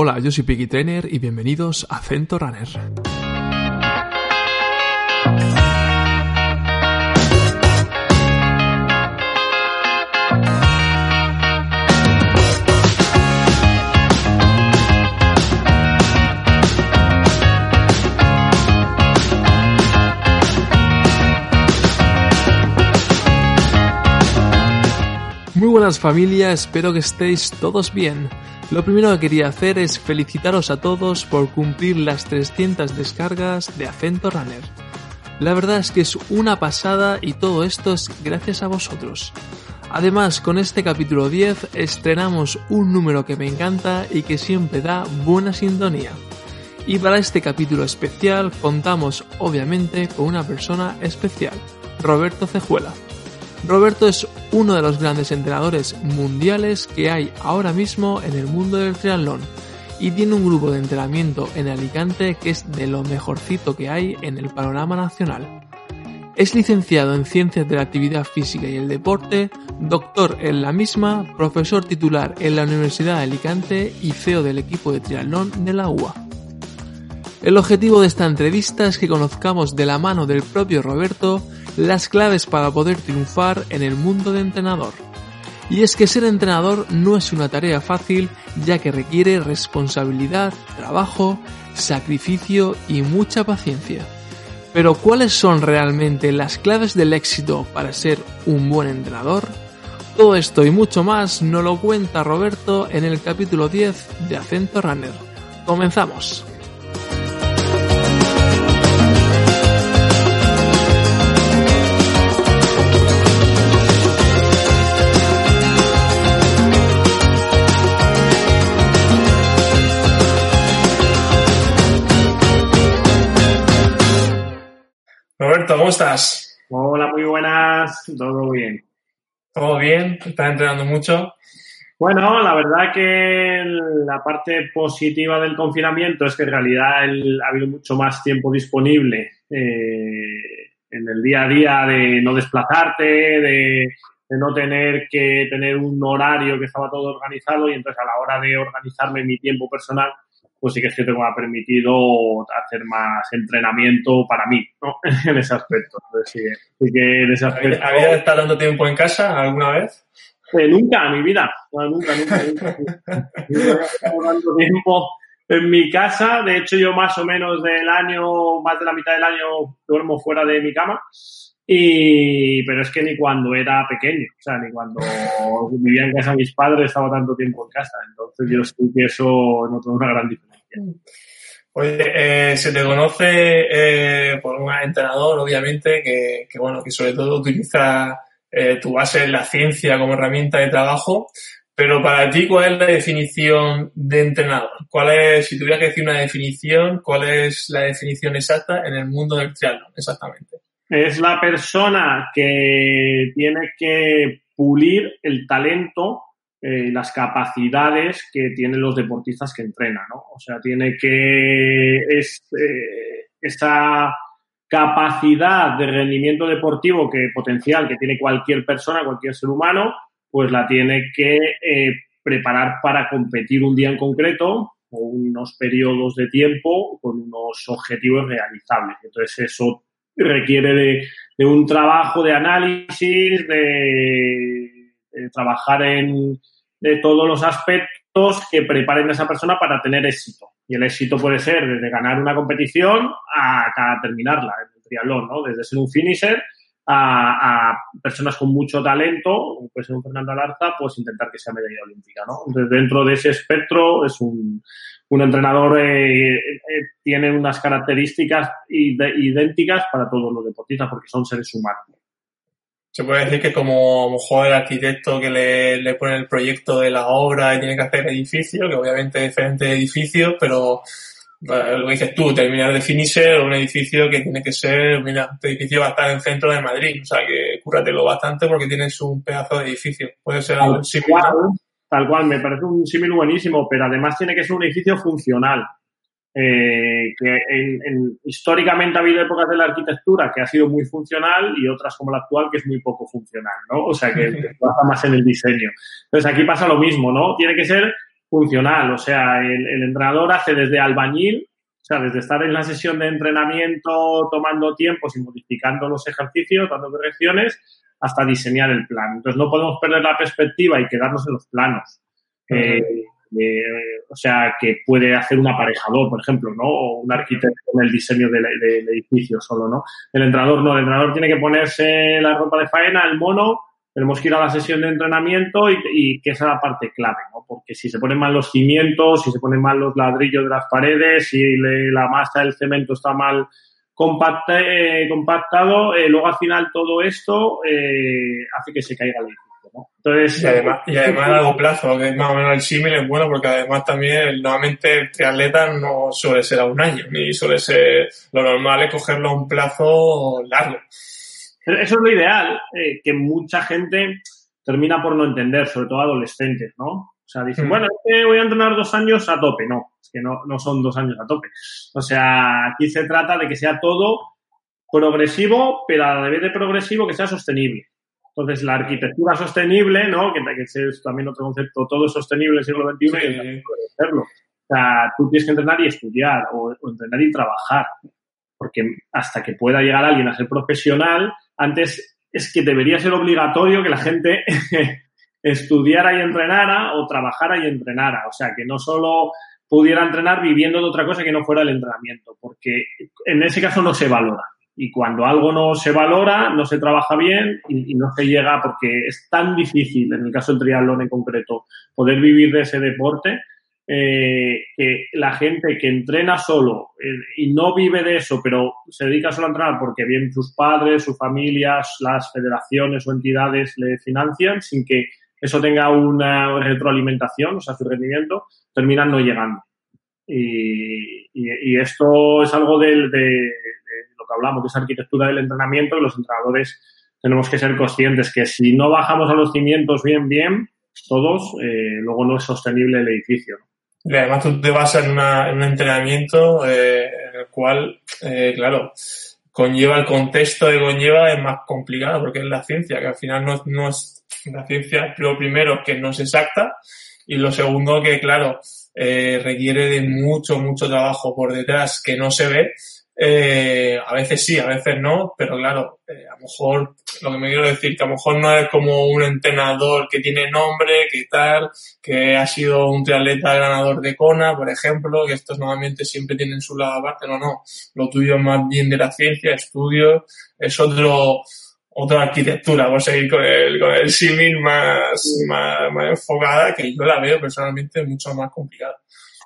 Hola, yo soy Piggy Trainer y bienvenidos a Cento Runner. Muy buenas familia, espero que estéis todos bien. Lo primero que quería hacer es felicitaros a todos por cumplir las 300 descargas de Acento Runner. La verdad es que es una pasada y todo esto es gracias a vosotros. Además, con este capítulo 10 estrenamos un número que me encanta y que siempre da buena sintonía. Y para este capítulo especial contamos obviamente con una persona especial, Roberto Cejuela. Roberto es uno de los grandes entrenadores mundiales que hay ahora mismo en el mundo del triatlón y tiene un grupo de entrenamiento en Alicante que es de lo mejorcito que hay en el panorama nacional. Es licenciado en Ciencias de la Actividad Física y el Deporte, doctor en la misma, profesor titular en la Universidad de Alicante y CEO del equipo de triatlón de la UA. El objetivo de esta entrevista es que conozcamos de la mano del propio Roberto las claves para poder triunfar en el mundo de entrenador. Y es que ser entrenador no es una tarea fácil ya que requiere responsabilidad, trabajo, sacrificio y mucha paciencia. Pero ¿cuáles son realmente las claves del éxito para ser un buen entrenador? Todo esto y mucho más nos lo cuenta Roberto en el capítulo 10 de Acento Runner. Comenzamos. ¿Cómo estás? Hola, muy buenas, todo bien. ¿Todo bien? ¿Estás entrenando mucho? Bueno, la verdad que la parte positiva del confinamiento es que en realidad ha habido mucho más tiempo disponible eh, en el día a día de no desplazarte, de, de, no tener que tener un horario que estaba todo organizado y entonces a la hora de organizarme mi tiempo personal, pues sí que es que tengo permitido hacer más entrenamiento para mí, ¿no? en ese aspecto. Entonces, sí, sí que en ese aspecto... ¿Habías estado dando tiempo en casa alguna vez? Eh, nunca en mi vida. No, nunca, nunca, nunca. dando tiempo en mi casa. De hecho, yo más o menos del año, más de la mitad del año, duermo fuera de mi cama. Y, pero es que ni cuando era pequeño, o sea, ni cuando vivía en casa de mis padres estaba tanto tiempo en casa. Entonces yo sí que eso noto una gran diferencia. Oye, eh, se te conoce eh, por un entrenador, obviamente, que, que, bueno, que sobre todo utiliza eh, tu base en la ciencia como herramienta de trabajo. Pero para ti, ¿cuál es la definición de entrenador? ¿Cuál es, si tuvieras que decir una definición, cuál es la definición exacta en el mundo del triatlón, exactamente? es la persona que tiene que pulir el talento eh, las capacidades que tienen los deportistas que entrenan, ¿no? O sea, tiene que es, eh, esa capacidad de rendimiento deportivo que potencial que tiene cualquier persona, cualquier ser humano, pues la tiene que eh, preparar para competir un día en concreto o unos periodos de tiempo con unos objetivos realizables. Entonces eso requiere de, de un trabajo de análisis, de, de, trabajar en de todos los aspectos que preparen a esa persona para tener éxito. Y el éxito puede ser desde ganar una competición a, a terminarla en el triatlón, ¿no? Desde ser un finisher a, a, personas con mucho talento, puede ser un Fernando Alarza, pues intentar que sea medalla olímpica, ¿no? Dentro de ese espectro es un, un entrenador eh, eh, tiene unas características idénticas para todos los deportistas porque son seres humanos. Se puede decir que como a lo mejor el arquitecto que le, le pone el proyecto de la obra y tiene que hacer edificio, que obviamente es diferente de edificios, pero lo que dices tú, terminar de finisher un edificio que tiene que ser, mira, este edificio va a estar en el centro de Madrid, o sea que cúratelo bastante porque tienes un pedazo de edificio. Puede ser algo similar. Tal cual, me parece un símil buenísimo, pero además tiene que ser un edificio funcional. Eh, que en, en, históricamente ha habido épocas de la arquitectura que ha sido muy funcional y otras como la actual que es muy poco funcional, ¿no? O sea, que, que pasa más en el diseño. Entonces aquí pasa lo mismo, ¿no? Tiene que ser funcional. O sea, el, entrenador hace desde albañil, o sea, desde estar en la sesión de entrenamiento tomando tiempos y modificando los ejercicios, dando correcciones, hasta diseñar el plan. Entonces no podemos perder la perspectiva y quedarnos en los planos. Eh, eh, o sea, que puede hacer un aparejador, por ejemplo, ¿no? O un arquitecto con el diseño del, edificio solo, ¿no? El entrenador no, el entrenador tiene que ponerse la ropa de faena, el mono, tenemos que ir a la sesión de entrenamiento y, que esa es la parte clave, ¿no? Porque si se ponen mal los cimientos, si se ponen mal los ladrillos de las paredes, si la masa del cemento está mal eh, compactado, luego al final todo esto hace que se caiga el edificio. Entonces, y además, y además a largo plazo, que es más o menos el símil, es bueno porque además también nuevamente el triatleta no suele ser a un año, ni suele ser lo normal es cogerlo a un plazo largo. Eso es lo ideal, eh, que mucha gente termina por no entender, sobre todo adolescentes, ¿no? O sea, dicen, mm. bueno, que voy a entrenar dos años a tope. No, es que no, no son dos años a tope. O sea, aquí se trata de que sea todo progresivo, pero a la vez de progresivo que sea sostenible. Entonces, la arquitectura sostenible, ¿no? Que, es también otro concepto, todo sostenible en el siglo XXI, y hacerlo. O sea, tú tienes que entrenar y estudiar, o, entrenar y trabajar. Porque hasta que pueda llegar alguien a ser profesional, antes es que debería ser obligatorio que la gente estudiara y entrenara o trabajara y entrenara. O sea, que no solo pudiera entrenar viviendo de otra cosa que no fuera el entrenamiento, porque en ese caso no se valora y cuando algo no se valora, no se trabaja bien y, no se llega porque es tan difícil, en el caso del triatlón en concreto, poder vivir de ese deporte, eh, que la gente que entrena solo eh, y no vive de eso, pero se dedica solo a entrenar porque bien sus padres, sus familias, las federaciones o entidades le financian sin que eso tenga una retroalimentación, o sea, su rendimiento, terminan no llegando. Y, esto es algo del, de, que hablamos, de esa arquitectura del entrenamiento, los entrenadores tenemos que ser conscientes que si no bajamos a los cimientos bien, bien, todos, eh, luego no es sostenible el edificio. Y además tú te basas en, un entrenamiento eh, en el cual, eh, claro, conlleva el contexto de conlleva es más complicado porque es la ciencia, que al final no, no es la ciencia, lo primero que no es exacta y lo segundo que, claro, requiere de mucho, mucho trabajo por detrás que no se ve eh, a veces sí, a veces no, pero claro, eh, a lo mejor lo que me quiero decir, que a lo mejor no es como un entrenador que tiene nombre, que tal, que ha sido un triatleta ganador de Kona, por ejemplo, que estos normalmente siempre tienen su lado aparte, no, no, lo tuyo es más bien de la ciencia, estudio, es otro, otra arquitectura, por seguir con el, con el símil más, más, más enfocada, que yo la veo personalmente mucho más complicada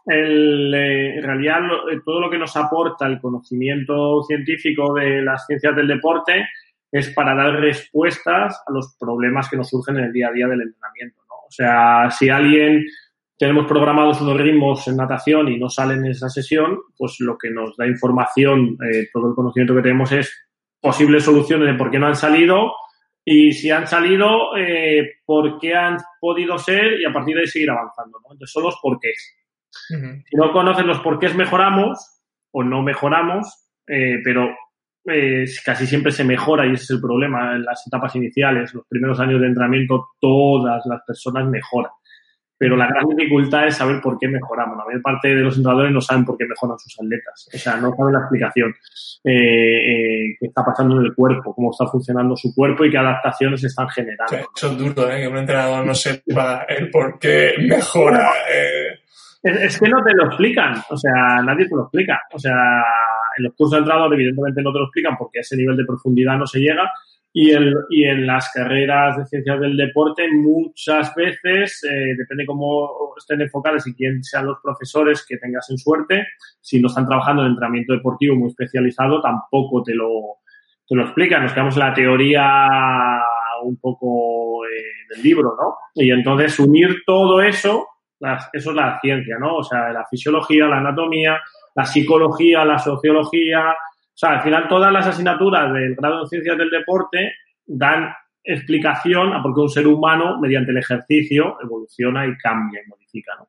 el, eh, en realidad eh, todo lo que nos aporta el conocimiento científico de las ciencias del deporte es para dar respuestas a los problemas que nos surgen en el día a día del entrenamiento. ¿no? O sea, si alguien tenemos programados unos ritmos en natación y no sale en esa sesión, pues lo que nos da información, eh, todo el conocimiento que tenemos es posibles soluciones de por qué no han salido y si han salido, eh, por qué han podido ser y a partir de ahí seguir avanzando. ¿no? Entonces son los porqués. Si no conoces los por qué mejoramos o no mejoramos, eh, pero eh, casi siempre se mejora y ese es el problema. En las etapas iniciales, los primeros años de entrenamiento, todas las personas mejoran. Pero la gran dificultad es saber por qué mejoramos. La mayor parte de los entrenadores no saben por qué mejoran sus atletas. O sea, no saben la explicación eh, qué está pasando en el cuerpo, cómo está funcionando su cuerpo y qué adaptaciones están generando. eso es duro, que un entrenador no sepa el por qué mejora. Es, que no te lo explican, o sea, nadie te lo explica. O sea, en los cursos de entrenador evidentemente no te lo explican porque ese nivel de profundidad no se llega. Y, el, y en las carreras de ciencias del deporte muchas veces, eh, depende cómo estén enfocadas y quién sean los profesores que tengas en suerte, si no están trabajando en entrenamiento deportivo muy especializado, tampoco te lo, te lo explican. Nos quedamos en la teoría un poco eh, del libro, ¿no? Y entonces unir todo eso eso es la ciencia, ¿no? O sea, la fisiología, la anatomía, la psicología, la sociología. O sea, al final todas las asignaturas del grado de ciencias del deporte dan explicación a por qué un ser humano, mediante el ejercicio, evoluciona y cambia y modifica, ¿no?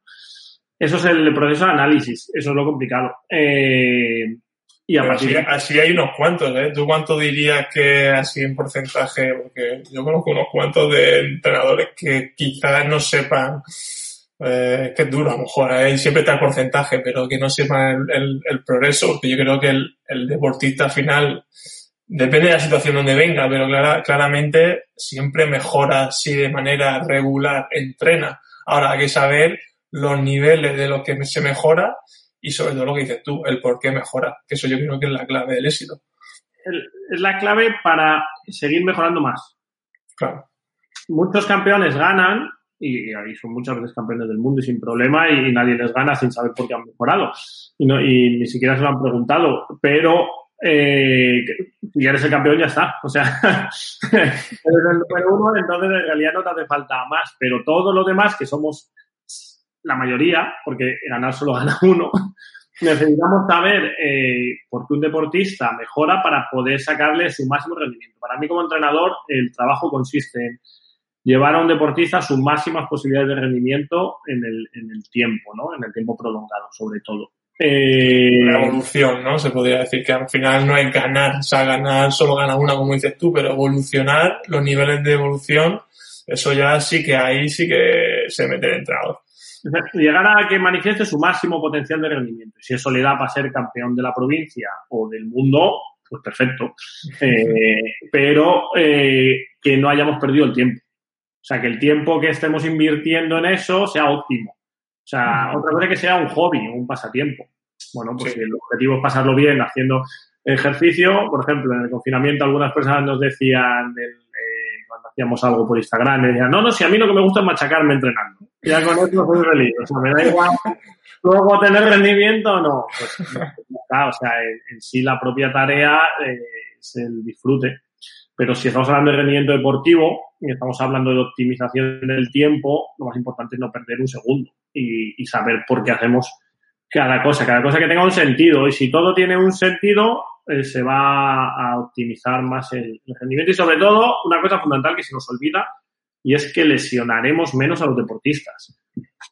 Eso es el proceso de análisis, eso es lo complicado. Eh, y así, así, hay unos cuantos, ¿eh? ¿Tú cuánto dirías que así en porcentaje? Porque yo conozco unos cuantos de entrenadores que quizás no sepan Eh, es que es duro, a lo mejor, siempre está el porcentaje, pero que no sepa el, el, progreso, porque yo creo que el, el, deportista final depende de la situación donde venga, pero claramente siempre mejora si de manera regular entrena. Ahora hay que saber los niveles de los que se mejora y sobre todo lo que dices tú, el por qué mejora, que eso yo creo que es la clave del éxito. es la clave para seguir mejorando más. Claro. Muchos campeones ganan y, ahí son muchas veces campeones del mundo y sin problema y, nadie les gana sin saber por qué han mejorado. Y, no, y ni siquiera se lo han preguntado. Pero eh, si eres el campeón ya está. O sea, eres el número uno, entonces en realidad no te hace falta más. Pero todos los demás, que somos la mayoría, porque ganar solo gana uno, necesitamos saber eh, por qué un deportista mejora para poder sacarle su máximo rendimiento. Para mí como entrenador, el trabajo consiste en llevar a un deportista a sus máximas posibilidades de rendimiento en el, en el tiempo, ¿no? En el tiempo prolongado, sobre todo. Eh... Evolución, ¿no? Se podría decir que al final no hay ganar, o sea, ganar solo gana una, como dices tú, pero evolucionar, los niveles de evolución, eso ya sí que ahí sí que se mete el entrenador. Llegar a que manifieste su máximo potencial de rendimiento. Y si eso le da para ser campeón de la provincia o del mundo, pues perfecto. Eh, pero eh, que no hayamos perdido el tiempo. O sea, que el tiempo que estemos invirtiendo en eso sea óptimo. O sea, otra cosa que sea un hobby, un pasatiempo. Bueno, pues si el objetivo es pasarlo bien haciendo ejercicio, por ejemplo, en el confinamiento algunas personas nos decían, eh, cuando hacíamos algo por Instagram, decían, no, no, si a mí lo que me gusta es machacarme entrenando. Ya con eso soy feliz. O sea, me da igual luego tener rendimiento o no. Pues, claro, o sea, en, sí la propia tarea eh, es el disfrute. Pero si estamos hablando de rendimiento deportivo y estamos hablando de optimización del tiempo, lo más importante es no perder un segundo y, saber por qué hacemos cada cosa, cada cosa que tenga un sentido. Y si todo tiene un sentido, eh, se va a optimizar más el, rendimiento. Y sobre todo, una cosa fundamental que se nos olvida, y es que lesionaremos menos a los deportistas.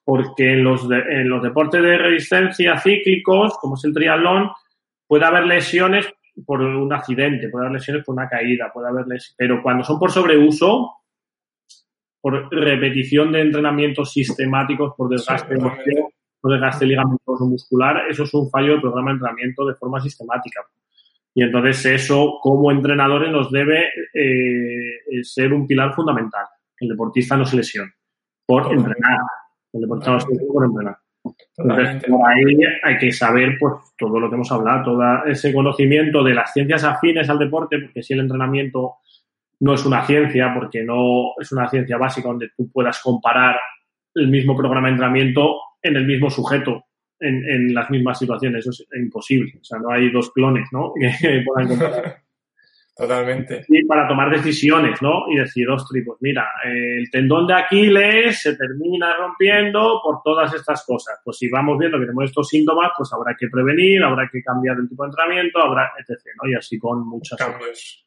Porque en los, en los deportes de resistencia cíclicos, como es el triatlón, puede haber lesiones por un accidente, puede haber lesiones por una caída, puede haber lesiones, pero cuando son por sobreuso, por repetición de entrenamientos sistemáticos, por desgaste, por desgaste ligamentoso muscular, eso es un fallo del programa de entrenamiento de forma sistemática. Y entonces eso, como entrenadores, nos debe eh, ser un pilar fundamental. El deportista no se lesione por entrenar. El deportista no se lesione por entrenar. Entonces, por ahí hay que saber pues todo lo que hemos hablado, todo ese conocimiento de las ciencias afines al deporte, porque si el entrenamiento no es una ciencia, porque no es una ciencia básica donde tú puedas comparar el mismo programa de entrenamiento en el mismo sujeto, en, en las mismas situaciones. Eso es imposible. O sea, no hay dos clones, ¿no? Que puedan comparar. Totalmente. Y para tomar decisiones, ¿no? Y decir, ostras, pues mira, el tendón de Aquiles se termina rompiendo por todas estas cosas. Pues si vamos viendo que tenemos estos síntomas, pues habrá que prevenir, habrá que cambiar el tipo de entrenamiento, habrá, etc. ¿no? Y así con muchas cambios.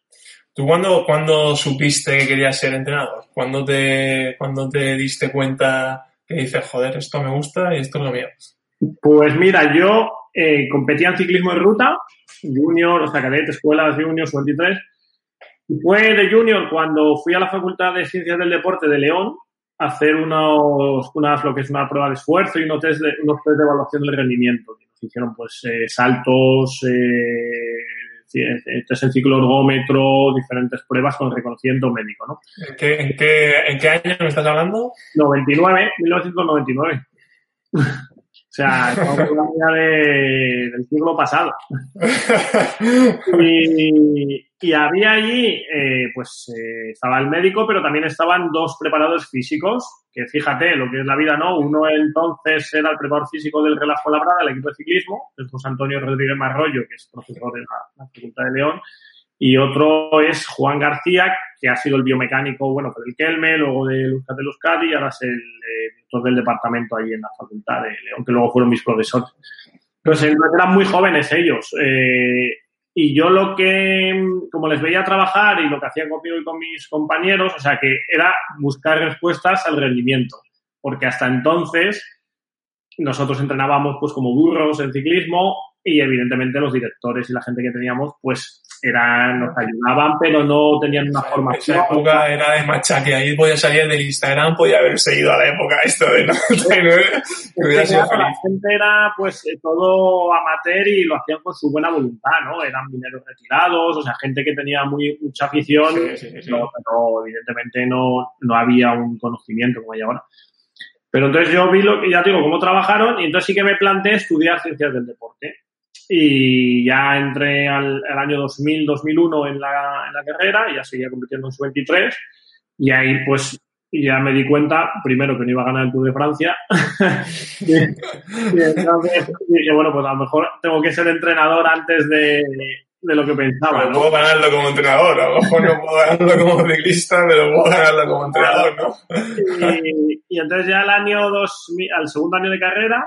¿Tú cuándo, cuándo supiste que querías ser entrenador? ¿Cuándo te, cuando te diste cuenta que dices, joder, esto me gusta y esto es lo mío? Pues mira, yo eh, competía en ciclismo de ruta junior, o sea, cadete, escuelas junior, 23 Y fue de junior cuando fui a la Facultad de Ciencias del Deporte de León a hacer unos, unas, lo que es una prueba de esfuerzo y unos test de, unos test de evaluación del rendimiento. Nos hicieron pues eh, saltos, eh, test en ciclo ergómetro, diferentes pruebas con reconocimiento médico, ¿no? ¿En qué, en qué, en qué año me estás hablando? 99, 1999. O sea, estamos hablando de, del siglo pasado. y, y, había allí, eh, pues eh, estaba el médico, pero también estaban dos preparadores físicos, que fíjate lo que es la vida, ¿no? Uno entonces era el preparador físico del Relajo Labrada, el equipo de ciclismo, el José Antonio Rodríguez Marrollo, que es profesor de la, la Facultad de León, y otro es Juan García, que ha sido el biomecánico, bueno, pues del Kelme, luego de Luzca de Luzcadi y ahora es el eh, director del departamento ahí en la Facultad de León, que luego fueron mis profesores. Entonces, eran muy jóvenes ellos. Eh, y yo lo que, como les veía trabajar y lo que hacían conmigo y con mis compañeros, o sea, que era buscar respuestas al rendimiento. Porque hasta entonces nosotros entrenábamos pues como burros en ciclismo y evidentemente los directores y la gente que teníamos pues eran, nos ayudaban, pero no tenían una forma Esa época era de machaque, ahí podía salir del Instagram, podía haber seguido a la época esto de 99, que hubiera sido La gente era pues todo amateur y lo hacían con su buena voluntad, ¿no? Eran mineros retirados, o sea, gente que tenía muy mucha afición, Sí, sí, sí. no, pero evidentemente no, no había un conocimiento como hay ahora. Pero entonces yo vi lo que, ya te digo, cómo trabajaron y entonces sí que me planteé estudiar ciencias del deporte. Y ya entré al, al año 2000, 2001 en la, en la carrera, y ya seguía compitiendo en su 23 y ahí pues ya me di cuenta, primero que no iba a ganar el Tour de Francia, y, y entonces dije, bueno, pues a lo mejor tengo que ser entrenador antes de, de lo que pensaba, Pero ¿no? puedo ganarlo como entrenador, a lo mejor no puedo ganarlo como ciclista, pero puedo ganarlo como entrenador, ¿no? Y, y entonces ya el año 2000, al segundo año de carrera,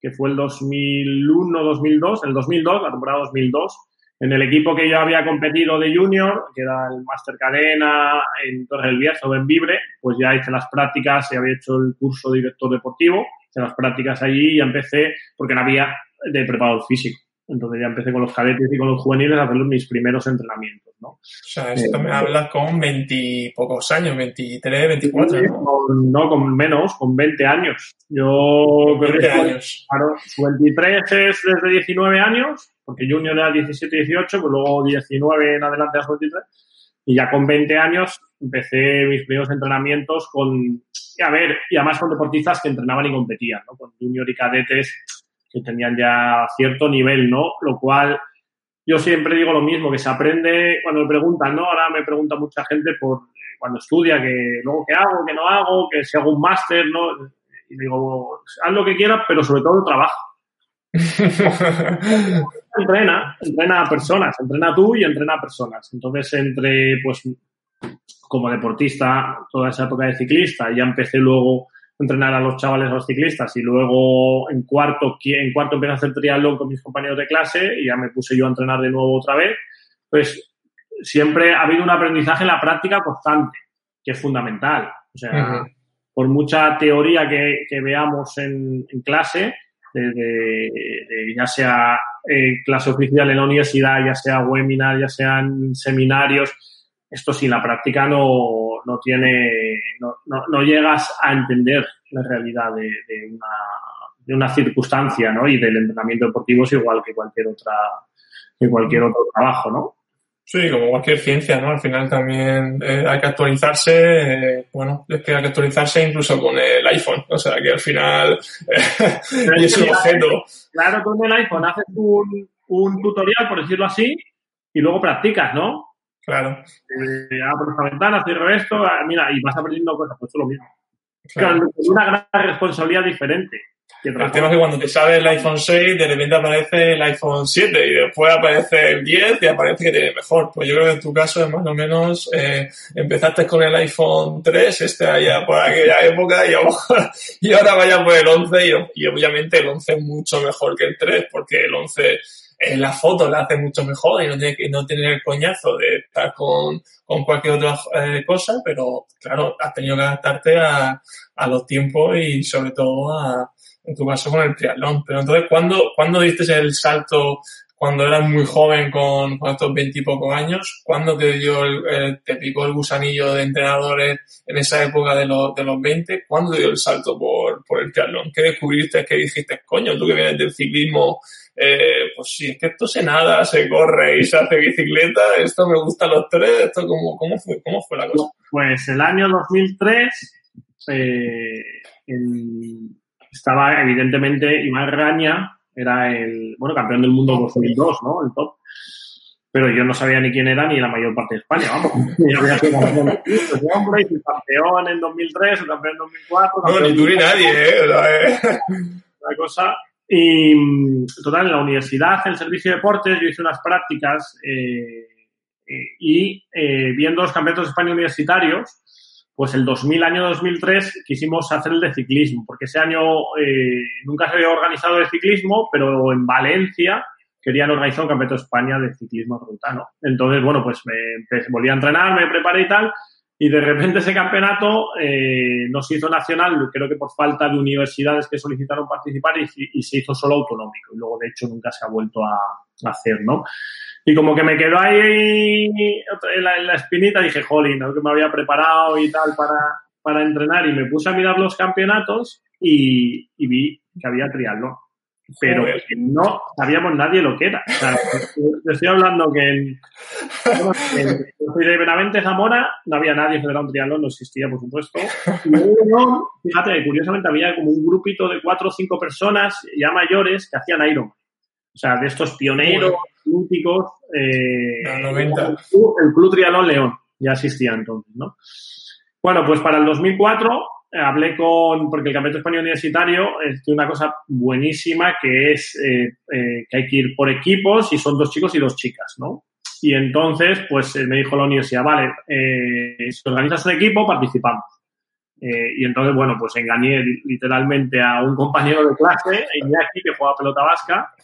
que fue el 2001-2002, el 2002, la temporada 2002, en el equipo que yo había competido de junior, que era el Master Cadena en Torre del Bierzo en Vibre, pues ya hice las prácticas y había hecho el curso de director deportivo, hice las prácticas allí y empecé, porque no había de preparador físico. Entonces ya empecé con los cadetes y con los juveniles a hacer mis primeros entrenamientos, ¿no? O sea, esto me hablas con veintipocos años, 23, 24, ¿no? Con- no, con menos, con 20 años. Yo 20 años. Claro, su 23 es desde 19 años, porque Junior era 17, 18, pues luego 19 en adelante a su 23. Y ya con 20 años empecé mis primeros entrenamientos con, a ver, y además con deportistas que entrenaban y competían, ¿no? Con Junior y cadetes que tenían ya cierto nivel, ¿no? Lo cual yo siempre digo lo mismo, que se aprende cuando me preguntan, ¿no? Ahora me pregunta mucha gente por eh, cuando estudia, que luego qué hago, qué no hago, que si hago un máster, ¿no? Y digo, haz lo que quieras, pero sobre todo trabaja. Entrena, entrena a personas, entrena tú y entrena a personas. Entonces, entre, pues, como deportista, toda esa época de ciclista, ya empecé luego entrenar a los chavales, a los ciclistas, y luego en cuarto, en cuarto empecé a hacer triatlón con mis compañeros de clase y ya me puse yo a entrenar de nuevo otra vez. Pues siempre ha habido un aprendizaje en la práctica constante, que es fundamental. O sea, Ujú. por mucha teoría que, que veamos en, en clase, de, de- de ya sea eh, clase oficial en la universidad, ya sea webinar, ya sean seminarios, esto sin la práctica no, no tiene, no, no, no llegas a entender la realidad de, de una, de una circunstancia, ¿no? Y del entrenamiento deportivo es igual que cualquier otra, que cualquier otro trabajo, ¿no? Sí, como cualquier ciencia, ¿no? Al final también eh, hay que actualizarse, eh, bueno, es que hay que actualizarse incluso con el iPhone, o sea que al final eh, y es un objeto. Claro, con el iPhone haces un, un tutorial, por decirlo así, y luego practicas, ¿no? Claro, Eh, abro esta ventana, cierro esto, ah, mira, y vas aprendiendo cosas, pues es lo mismo. claro. Con una gran responsabilidad diferente. que El tema es que cuando te sale el iPhone 6, de repente aparece el iPhone 7 y después aparece el 10 y aparece que tiene mejor. Pues yo creo que en tu caso es más o menos, eh, empezaste con el iPhone 3, este allá por aquella época y ahora, y ahora vaya por el 11 y, y obviamente el 11 es mucho mejor que el 3 porque el 11 la foto la hace mucho mejor y no tiene que no tener el coñazo de estar con, con cualquier otra eh, cosa, pero claro, has tenido que adaptarte a, a los tiempos y sobre todo a, en tu caso con el triatlón. Pero entonces, ¿cuándo, ¿cuándo diste el salto cuando eras muy joven con, con estos veintipocos años? ¿Cuándo te dio el, el- te picó el gusanillo de entrenadores en esa época de los, de los 20? ¿Cuándo te dio el salto por, por el triatlón? ¿Qué descubriste? ¿Qué dijiste? Coño, tú que vienes del ciclismo, eh, pues sí, es que esto se nada, se corre y se hace bicicleta, esto me gusta los tres, esto cómo, cómo fue, cómo fue la cosa. Pues el año 2003 eh, estaba evidentemente Iván Raña, era el, bueno, campeón del mundo 2002, ¿no? El top. Pero yo no sabía ni quién era ni la mayor parte de España, vamos. Yo había sido campeón hombre, y campeón en 2003, campeón en 2004. No, ni tú ni nadie, ¿eh? Eh. una cosa. Y mm, total, en la universidad, en el servicio de deportes, yo hice unas prácticas eh, eh, y eh, viendo los campeonatos de España universitarios, pues el 2000, año 2003, quisimos hacer el de ciclismo, porque ese año eh, nunca se había organizado el ciclismo, pero en Valencia querían organizar un campeonato de España de ciclismo ruta, ¿no? Entonces, bueno, pues me volví a entrenar, me preparé y tal, Y de repente ese campeonato eh, no se hizo nacional, creo que por falta de universidades que solicitaron participar y, se hizo solo autonómico. Y luego, de hecho, nunca se ha vuelto a, hacer, ¿no? Y como que me quedó ahí en la, espinita, dije, jolín, ¿no? que me había preparado y tal para, para entrenar. Y me puse a mirar los campeonatos y, y vi que había triatlón pero no sabíamos nadie lo que era. O sea, estoy hablando que en, en, de Benavente, Zamora, no había nadie federado un triatlón, no existía, por supuesto. Y luego, fíjate, curiosamente había como un grupito de cuatro o cinco personas ya mayores que hacían Ironman. O sea, de estos pioneros olímpicos. Eh, El, Club, Triatlón León ya existía entonces, ¿no? Bueno, pues para el 2004 hablé con, porque el Campeonato Español Universitario es una cosa buenísima que es eh, eh, que hay que ir por equipos y son dos chicos y dos chicas, ¿no? Y entonces, pues me dijo la universidad, vale, eh, si organizas un equipo, participamos. y entonces, bueno, pues engañé literalmente a un compañero de clase, Iñaki, que juega pelota vasca,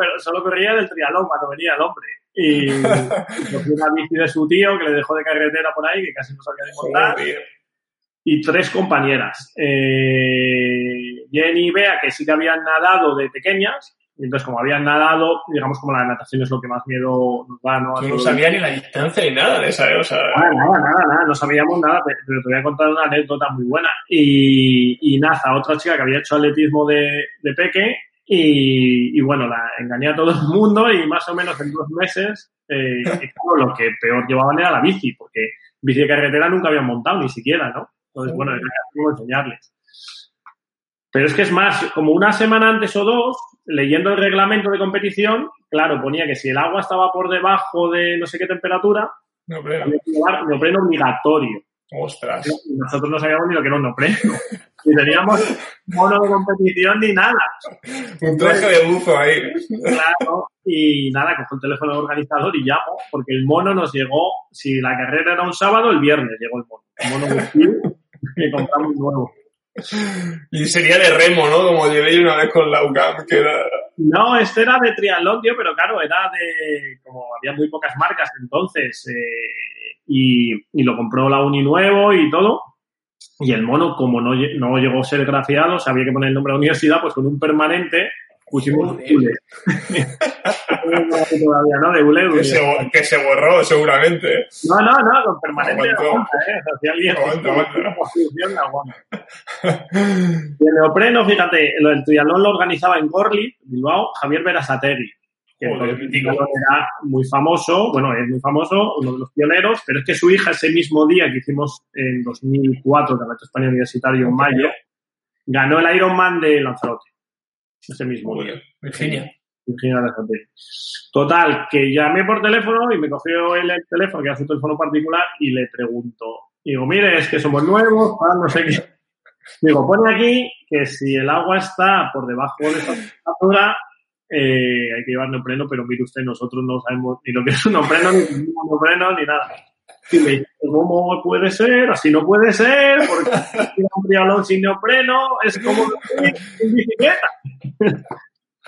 pero solo corría del triatlón cuando venía el hombre y cogió una bici de su tío que le dejó de carretera por ahí, que casi no sabía de montar. Y tres compañeras. Eh, Jenny y Bea, que sí que habían nadado de pequeñas, y entonces, como habían nadado, digamos, como la natación es lo que más miedo nos da, ¿no? no sabía ni la distancia ni nada de esa, ¿eh? o sea... Nada, nada, nada, nada, no sabíamos nada, pero te voy a contar una anécdota muy buena. Y, y Naza, otra chica que había hecho atletismo de, de peque, y, bueno, la engañé a todo el mundo y más o menos en dos meses, eh, lo que peor llevaban era la bici, porque bici de carretera nunca habían montado ni siquiera, ¿no? Entonces, bueno, era como enseñarles. Pero es que es más, como una semana antes o dos, leyendo el reglamento de competición, claro, ponía que si el agua estaba por debajo de no sé qué temperatura, no, había que llevar neopreno obligatorio. Ostras. Nosotros no sabíamos ni lo que era un neopreno. Ni teníamos mono de competición ni nada. Un traje de bufo ahí. Claro. Y nada, cojo el teléfono del organizador y llamo, porque el mono nos llegó, si la carrera era un sábado, el viernes llegó el mono. El mono que compramos nuevo. Y sería de remo, ¿no? Como llevé una vez con la UCAM, que era... No, este era de triatlón, tío, pero claro, era de... Como había muy pocas marcas entonces, eh, y, y, lo compró la Uni nuevo y todo. Y el mono, como no, no llegó a ser grafiado, sabía que poner el nombre de la universidad, pues con un permanente pusimos Ule. todavía, ¿no? De Ule, que, se, que, se, borró, seguramente. No, no, no, con permanente aguanta, ¿eh? O sea, alguien aguanta, el neopreno, fíjate, el triatlón lo organizaba en Gorli, Bilbao, Javier Berasategui que era muy famoso, bueno, es muy famoso, uno de los pioneros, pero es que su hija ese mismo día que hicimos en 2004, el Campeonato Español Universitario en mayo, ganó el Ironman de Lanzarote. Ese mismo día. Virginia. Virginia Lanzarote. Total, que llamé por teléfono y me cogió el, teléfono, que era su teléfono particular, y le pregunto, digo, mire, es que somos nuevos, no sé qué. Digo, pone aquí que si el agua está por debajo de esta temperatura, eh, hay que llevar neopreno, pero mire usted, nosotros no sabemos ni lo que es un neopreno, ni un neopreno, ni nada. Y me dice, ¿cómo puede ser? Así no puede ser, porque un triatlón sin neopreno es como en bicicleta.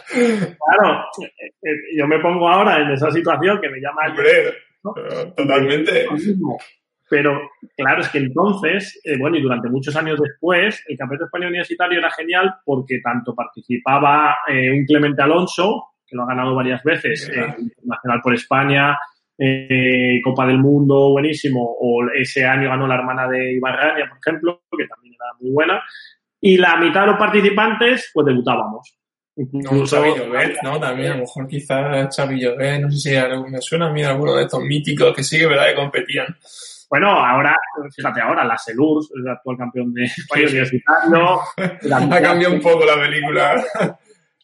claro, eh, eh, yo me pongo ahora en esa situación que me llama el... ¿no? Totalmente. Pero claro, es que entonces, eh, bueno, y durante muchos años después, el Campeonato Español Universitario era genial porque tanto participaba eh, un Clemente Alonso, que lo ha ganado varias veces, eh, Nacional por España, Copa del Mundo, buenísimo, o ese año ganó la hermana de Ibarrania, por ejemplo, que también era muy buena, y la mitad de los participantes, pues debutábamos. Incluso Xavi ¿no? También, a lo mejor quizás Xavi Llobet, no sé si me suena a mí alguno de estos míticos que sí que verdad que competían. Bueno, ahora, fíjate ahora, la Selur, el actual campeón de universitario. ha cambiado un poco la película.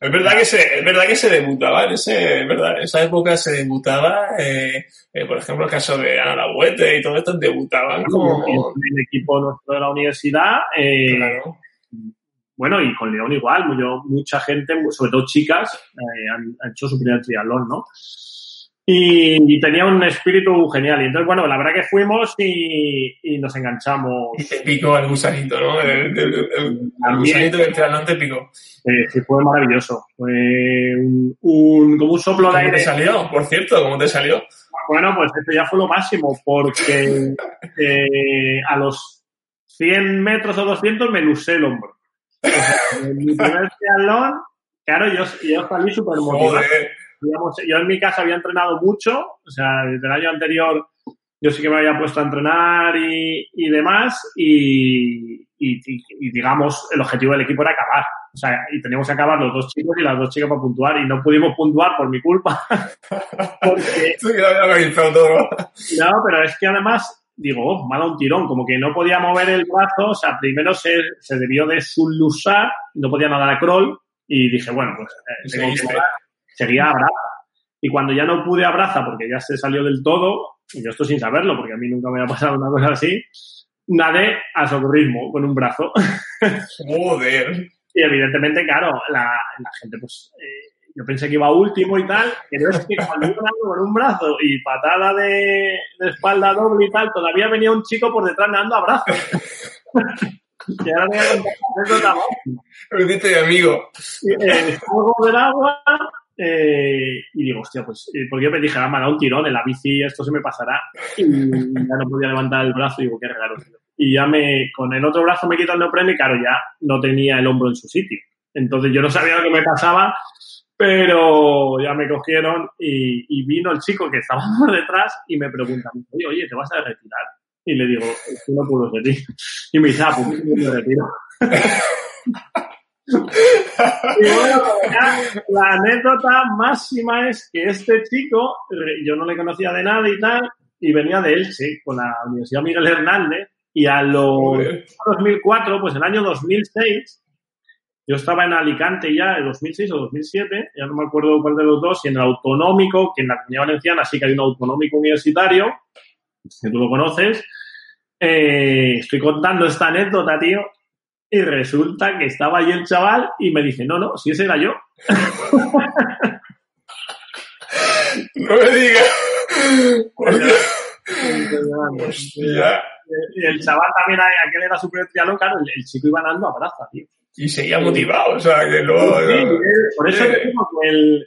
Es verdad que se, es verdad que se debutaba en ese, es verdad, en esa época se debutaba, eh, eh, por ejemplo, el caso de Ana Labuete y todo esto debutaban como en el equipo nuestro de la universidad. Eh, claro. Bueno, y con León igual, mucha gente, sobre todo chicas, han, han, hecho su primer triatlón, ¿no? Y, tenía un espíritu genial. Y entonces, bueno, la verdad que fuimos y, y nos enganchamos. Y te picó el gusanito, ¿no? El, gusanito del triatlón te picó. sí, fue maravilloso. Fue un, un, como un soplo de aire. ¿Cómo te salió? Por cierto, ¿cómo te salió? bueno, pues eso ya fue lo máximo, porque eh, a los 100 metros o 200 me lucé el hombro. O sea, en mi primer triatlón, claro, yo, yo salí súper motivado. Digamos, yo en mi casa había entrenado mucho, o sea, desde el año anterior yo sí que me había puesto a entrenar y, y demás, y, y, y, digamos, el objetivo del equipo era acabar. O sea, y teníamos que acabar los dos chicos y las dos chicas para puntuar, y no pudimos puntuar por mi culpa. porque... todo. No, pero es que además, digo, oh, dado un tirón, como que no podía mover el brazo, o sea, primero se, se debió de sulusar, no podía nadar a crawl, y dije, bueno, pues eh, tengo que seguía a braza. Y cuando ya no pude a braza, porque ya se salió del todo, y yo esto sin saberlo, porque a mí nunca me había pasado una cosa así, nadé a socorrismo con un brazo. Joder. Y evidentemente, claro, la, la gente, pues, eh, yo pensé que iba último y tal, pero es que cuando iba con un brazo y patada de, de, espalda doble y tal, todavía venía un chico por detrás nadando a brazos. y ahora voy a contar amigo. Eh, salgo del agua eh, y digo, hostia, pues, eh, porque yo me dije, ah, me dado un tirón en la bici, esto se me pasará. Y ya no podía levantar el brazo y digo, qué raro, tío. Y ya me, con el otro brazo me quito el neopreno y claro, ya no tenía el hombro en su sitio. Entonces yo no sabía lo que me pasaba, pero ya me cogieron y, y vino el chico que estaba por detrás y me pregunta, oye, oye, ¿te vas a retirar? Y le digo, no puedo ti. Y me dice, ah, pues me retiro. Y bueno, la anécdota máxima es que este chico, yo no le conocía de nada y tal, y venía de Elche, con la Universidad Miguel Hernández, y a los 2004, pues el año 2006, yo estaba en Alicante ya, en 2006 o 2007, ya no me acuerdo cuál de los dos, y en el autonómico, que en la comunidad valenciana sí que hay un autonómico universitario, que tú lo conoces, eh, estoy contando esta anécdota, tío, y resulta que estaba ahí el chaval y me dice, no, no, si ese era yo. no me digas. Y el chaval también, aquel era súper trialón, claro, el, chico iba andando a braza, tío. Y seguía motivado, o sea, que luego... Sí, por eso digo que el,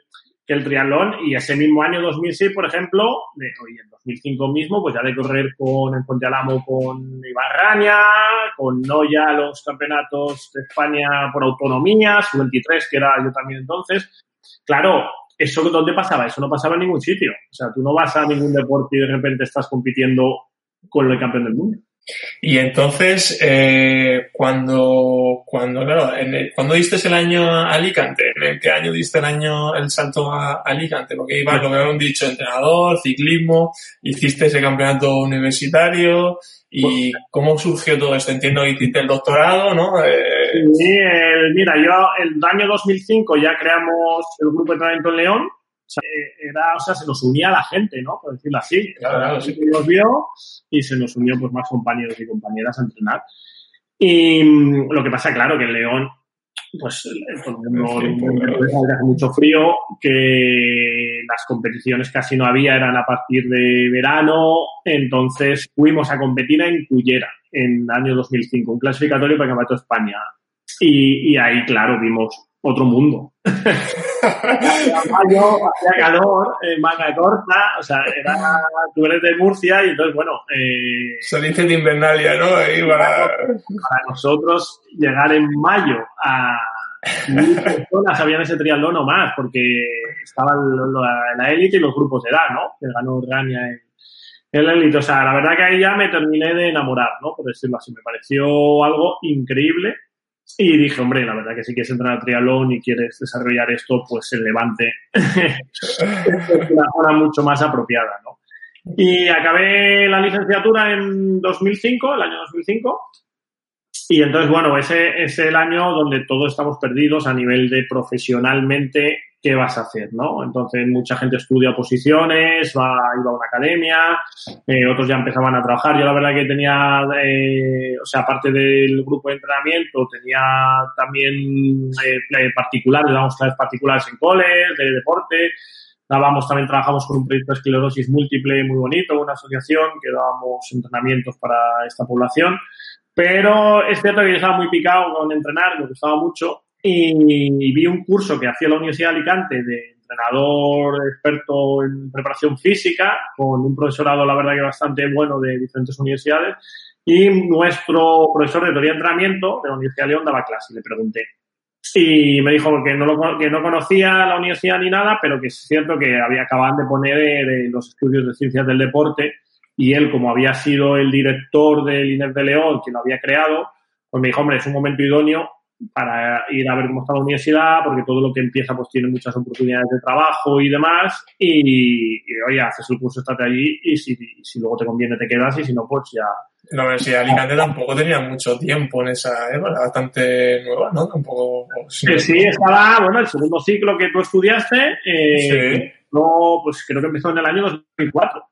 el triatlón y ese mismo año 2006, por ejemplo, de, hoy en 2005 mismo, pues ya de correr con el Ponte Alamo con Ibarraña, con Noya los campeonatos de España por autonomía, su 23 que era yo también entonces. Claro, ¿eso dónde pasaba? Eso no pasaba en ningún sitio. O sea, tú no vas a ningún deporte y de repente estás compitiendo con el campeón del mundo. Y entonces, eh, cuando, cuando, claro, en el, cuando diste el año a Alicante, ¿en qué año diste el año el salto a Alicante? Porque iba, lo que habían dicho, entrenador, ciclismo, hiciste ese campeonato universitario, ¿y cómo surgió todo esto? Entiendo que hiciste el doctorado, ¿no? Eh, sí, el, mira, yo el año 2005 ya creamos el grupo de entrenamiento en León, sea, era, o sea, se nos unía la gente, ¿no? Por decirlo así. Claro, claro, sí. nos vio y se nos unió pues más compañeros y compañeras a entrenar. Y mm, lo que pasa, claro, que en León, pues todo el mundo hace mucho frío, que las competiciones casi no había, eran a partir de verano, entonces fuimos a competir en Cullera en el año 2005, un clasificatorio para el Campeonato de España. Y, y ahí, claro, vimos otro mundo. mayo, hacía calor, eh, manga corta, o sea, era, tú eres de Murcia y entonces, bueno... Eh, Saliste de Invernalia, ¿no? Ahí para... para nosotros llegar en mayo a mil personas habían ese triatlón o más, porque estaba la élite y los grupos de edad, ¿no? Que ganó Rania en, en la élite. O sea, la verdad que ahí ya me terminé de enamorar, ¿no? Por decirlo así. Me pareció algo increíble y dije, hombre, la verdad que si quieres entrar al triatlón y quieres desarrollar esto, pues el Levante es una zona mucho más apropiada, ¿no? Y acabé la licenciatura en 2005, el año 2005. Y entonces, bueno, ese es el año donde todos estamos perdidos a nivel de profesionalmente qué vas a hacer, ¿no? Entonces, mucha gente estudia posiciones, va, iba a una academia, eh, otros ya empezaban a trabajar. Yo la verdad que tenía, eh, o sea, aparte del grupo de entrenamiento, tenía también eh, particulares, damos clases particulares en coles, de deporte. Dábamos, también trabajamos con un proyecto de esclerosis múltiple muy bonito, una asociación que dábamos entrenamientos para esta población. Pero es cierto que yo estaba muy picado con entrenar, me gustaba mucho y vi un curso que hacía la Universidad de Alicante de entrenador experto en preparación física, con un profesorado, la verdad que bastante bueno de diferentes universidades, y nuestro profesor de teoría de entrenamiento de la Universidad de León daba clase, le pregunté. Y me dijo que no, lo, que no conocía la universidad ni nada, pero que es cierto que había acaban de poner eh, los estudios de ciencias del deporte y él, como había sido el director del INEF de León, quien lo había creado, pues me dijo, hombre, es un momento idóneo para ir a ver cómo está la universidad, porque todo lo que empieza pues tiene muchas oportunidades de trabajo y demás, y, oye, haces el curso, estate allí, y si, si, luego te conviene te quedas, y si no, pues ya... La Universidad de Alicante tampoco tenía mucho tiempo en esa época, bastante nueva, ¿no? Tampoco... Sí, sí, estaba, bueno, el segundo ciclo que tú estudiaste, eh, no, pues creo que empezó en el año 2004.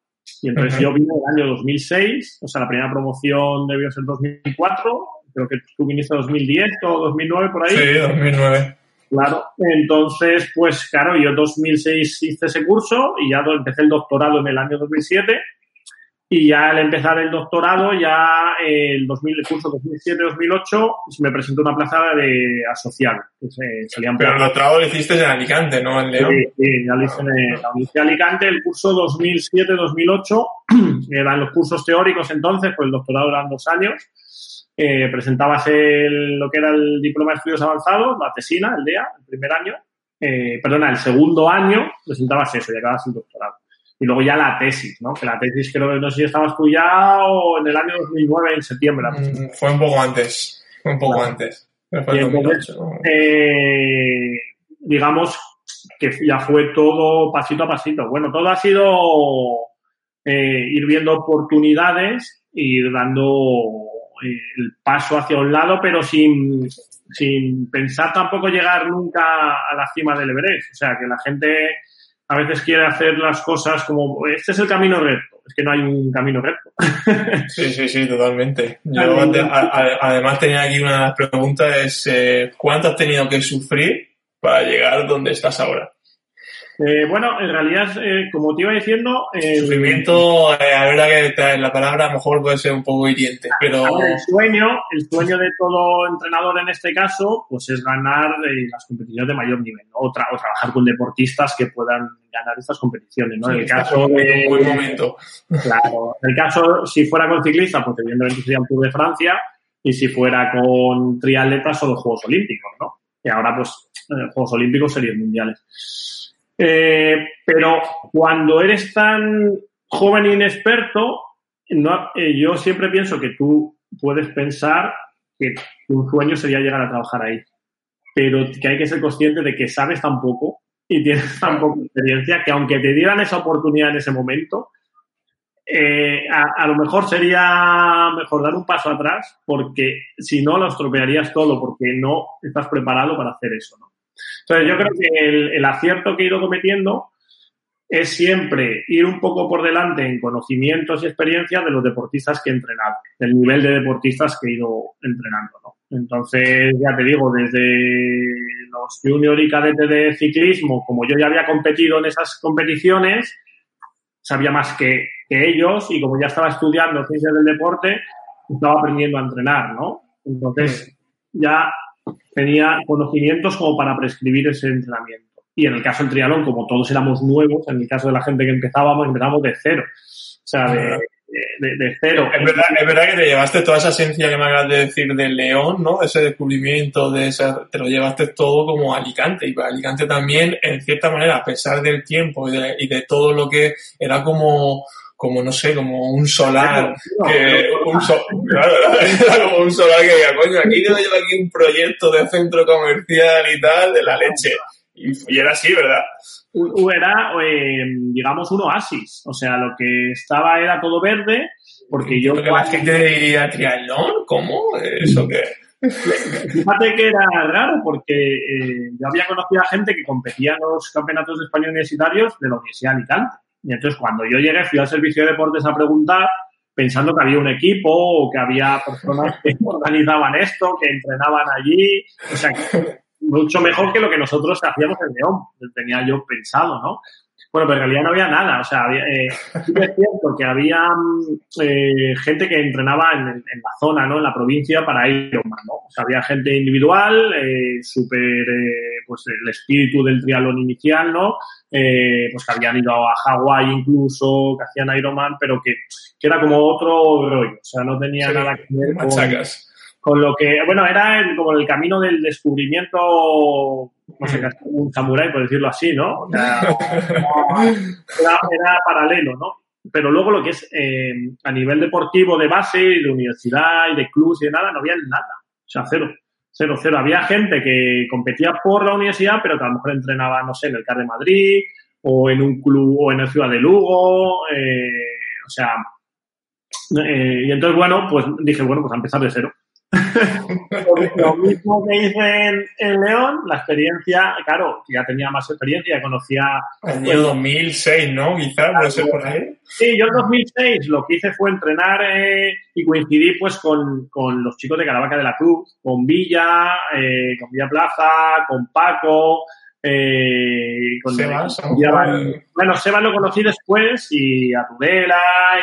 Y entonces yo vine en el año 2006, o sea, la primera promoción debió ser 2004, creo que tú viniste en 2010 o 2009 por ahí. Sí, 2009. Claro, entonces, pues claro, yo en 2006 hice ese curso y ya empecé el doctorado en el año 2007 y ya al empezar el doctorado, ya el, 2000, el curso 2007-2008, me presentó una plaza de asociado. Que se, Pero el doctorado lo hiciste en Alicante, ¿no en León? Sí, sí ya lo hice en la Universidad de Alicante. El curso 2007-2008 eran los cursos teóricos entonces, pues el doctorado eran dos años eh, presentabas el, lo que era el diploma de estudios avanzados, la tesina, el DEA, el primer año, eh, perdona, el segundo año presentabas eso y acabas el doctorado. Y luego ya la tesis, ¿no? Que la tesis creo que no sé si estabas tú ya o en el año 2009, en septiembre. Mm, fue un poco antes, fue un poco antes. eh, digamos que ya fue todo pasito a pasito. Bueno, todo ha sido eh, ir viendo oportunidades y ir dando el paso hacia un lado, pero sin, sin pensar tampoco llegar nunca a la cima del Everest. O sea, que la gente a veces quiere hacer las cosas como, este es el camino recto. Es que no hay un camino recto. Sí, sí, sí, totalmente. Yo además tenía aquí una pregunta, es eh, ¿cuánto has tenido que sufrir para llegar donde estás ahora? Eh, bueno, en realidad, eh, como te iba diciendo... El sufrimiento, eh, a ver que la palabra a lo mejor puede ser un poco hiriente, pero... el sueño, el sueño de todo entrenador en este caso, pues es ganar las competiciones de mayor nivel, ¿no? o, trabajar con deportistas que puedan ganar estas competiciones, ¿no? en el caso de... Un buen momento. Claro, en el caso, si fuera con ciclistas, pues evidentemente sería un Tour de Francia, y si fuera con triatletas o los Juegos Olímpicos, ¿no? Y ahora, pues, Juegos Olímpicos serían mundiales. Eh, pero cuando eres tan joven e inexperto, eh, yo siempre pienso que tú puedes pensar que tu sueño sería llegar a trabajar ahí, pero que hay que ser consciente de que sabes tan poco y tienes tan poca experiencia que aunque te dieran esa oportunidad en ese momento, eh, a, a, lo mejor sería mejor dar un paso atrás porque si no lo estropearías todo porque no estás preparado para hacer eso, ¿no? Entonces, yo creo que el, acierto que he ido cometiendo es siempre ir un poco por delante en conocimientos y experiencias de los deportistas que he entrenado, del nivel de deportistas que he ido entrenando. ¿no? Entonces, ya te digo, desde los junior y cadetes de ciclismo, como yo ya había competido en esas competiciones, sabía más que, que ellos y como ya estaba estudiando ciencias del deporte, estaba aprendiendo a entrenar, ¿no? Entonces, ya tenía conocimientos como para prescribir ese entrenamiento. Y en el caso del triatlón, como todos éramos nuevos, en el caso de la gente que empezábamos, empezamos de cero. O sea, de, de, cero. Es verdad, es verdad que te llevaste toda esa esencia que me acabas de decir del León, ¿no? Ese descubrimiento, de esa, te lo llevaste todo como Alicante. Y para Alicante también, en cierta manera, a pesar del tiempo y de, y de todo lo que era como como no sé, como un solar, que, un claro, era como un solar que diga, coño, aquí yo llevo aquí un proyecto de centro comercial y tal, de la leche. Y, era así, ¿verdad? Era, eh, digamos, un oasis. O sea, lo que estaba era todo verde, porque yo... que la gente diría triatlón, ¿cómo? ¿Eso qué? Fíjate que era raro porque eh, yo había conocido a gente que competía en los campeonatos de España universitarios de la Universidad de Alicante. Y entonces cuando yo llegué fui al servicio de deportes a preguntar pensando que había un equipo o que había personas que organizaban esto, que entrenaban allí. O sea, mucho mejor que lo que nosotros hacíamos en León, tenía yo pensado, ¿no? Bueno, pero en realidad no había nada. O sea, había, eh, es cierto que había eh, gente que entrenaba en, en, la zona, ¿no? En la provincia para Ironman, ¿no? O sea, había gente individual, eh, súper, eh, pues el espíritu del triatlón inicial, ¿no? Eh, pues que habían ido a Hawái incluso, que hacían Ironman, pero que, que era como otro rollo. O sea, no tenía Sí, nada que ver con, lo que, bueno, era el- como el camino del descubrimiento, no sé, como un samurái, por decirlo así, ¿no? O sea, era, era paralelo, ¿no? Pero luego lo que es eh, a nivel deportivo de base de universidad y de clubs y de nada, no había nada. O sea, cero. Cero, cero. Había gente que competía por la universidad, pero que a lo mejor entrenaba, no sé, en el CAR de Madrid o en un club o en el Ciudad de Lugo. eh, o sea, eh, y entonces, bueno, pues dije, bueno, pues a empezar de cero. Lo, mismo que hice en, en León, la experiencia, claro, ya tenía más experiencia, ya conocía Año 2006, ¿no? Quizás, no sé por ahí. Sí, yo en 2006 lo que hice fue entrenar eh, y coincidí pues con, con los chicos de Caravaca de la Cruz, con Villa, eh, con Villa Plaza, con Paco, eh, con bueno, Sebas lo conocí después y a Tudela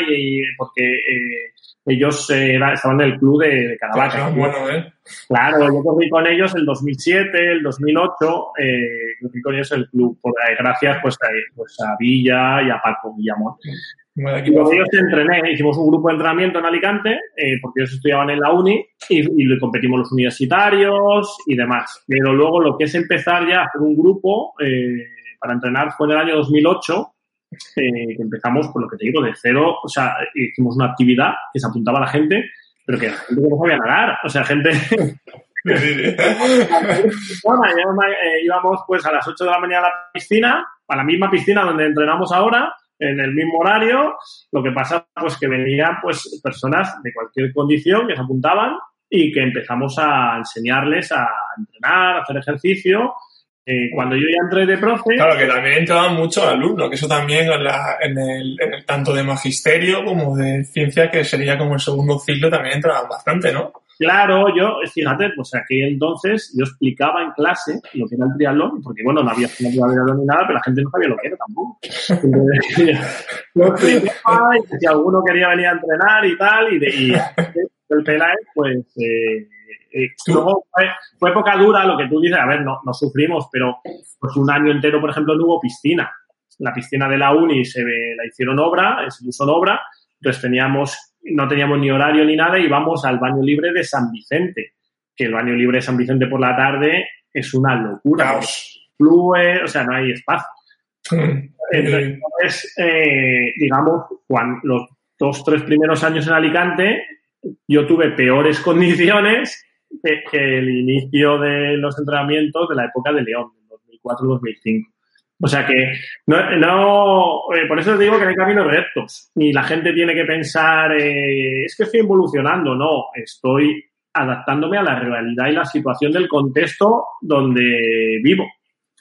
y, porque eh, ellos eh, estaban en el club de, de Caravaca. Bueno, ¿eh? Claro, yo corrí con ellos el 2007, el 2008, eh, corrí con ellos el club, por, gracias pues a, pues a Villa y a Paco Villamón. Buen Y equipo. con ellos entrené, hicimos un grupo de entrenamiento en Alicante, eh, porque ellos estudiaban en la uni y, y competimos los universitarios y demás. Pero luego lo que es empezar ya a hacer un grupo eh, para entrenar fue en el año 2008, eh, que empezamos, por lo que te digo, de cero, o sea, hicimos una actividad que se apuntaba a la gente, pero que la gente no sabía nadar, o sea, gente eh, íbamos, pues a las 8 de la mañana a la piscina, a la misma piscina donde entrenamos ahora, en el mismo horario. Lo que pasa, pues que venían pues personas de cualquier condición que se apuntaban y que empezamos a enseñarles a entrenar, a hacer ejercicio. Eh, cuando yo ya entré de profe, Claro, que también entraban muchos alumnos, que eso también en, la- el, en el tanto de magisterio como de ciencia, que sería como el segundo ciclo, también entraban bastante, ¿no? Claro, yo, fíjate, pues aquí entonces yo explicaba en clase lo que era el triatlón, porque bueno, no había triatlón ni nada, pero la gente no sabía lo que era tampoco. Lo explicaba y si alguno quería venir a entrenar y tal, y, de, y el Pelaez, pues eh, eh, luego fue, fue época dura lo que tú dices, a ver, no, no sufrimos, pero pues un año entero, por ejemplo, no hubo piscina. La piscina de la uni se ve- la hicieron obra, se puso en obra, entonces teníamos, no teníamos ni horario ni nada, y íbamos al baño libre de San Vicente, que el baño libre de San Vicente por la tarde es una locura. Caos. Flúe, o sea, no hay espacio. Entonces, eh, digamos, cuando los dos, tres primeros años en Alicante, yo tuve peores condiciones que, que el inicio de los entrenamientos de la época de León, del 2004-2005. O sea que no, no eh, por eso te digo que no hay caminos rectos. Ni la gente tiene que pensar, eh, es que estoy evolucionando. No, estoy adaptándome a la realidad y la situación del contexto donde vivo.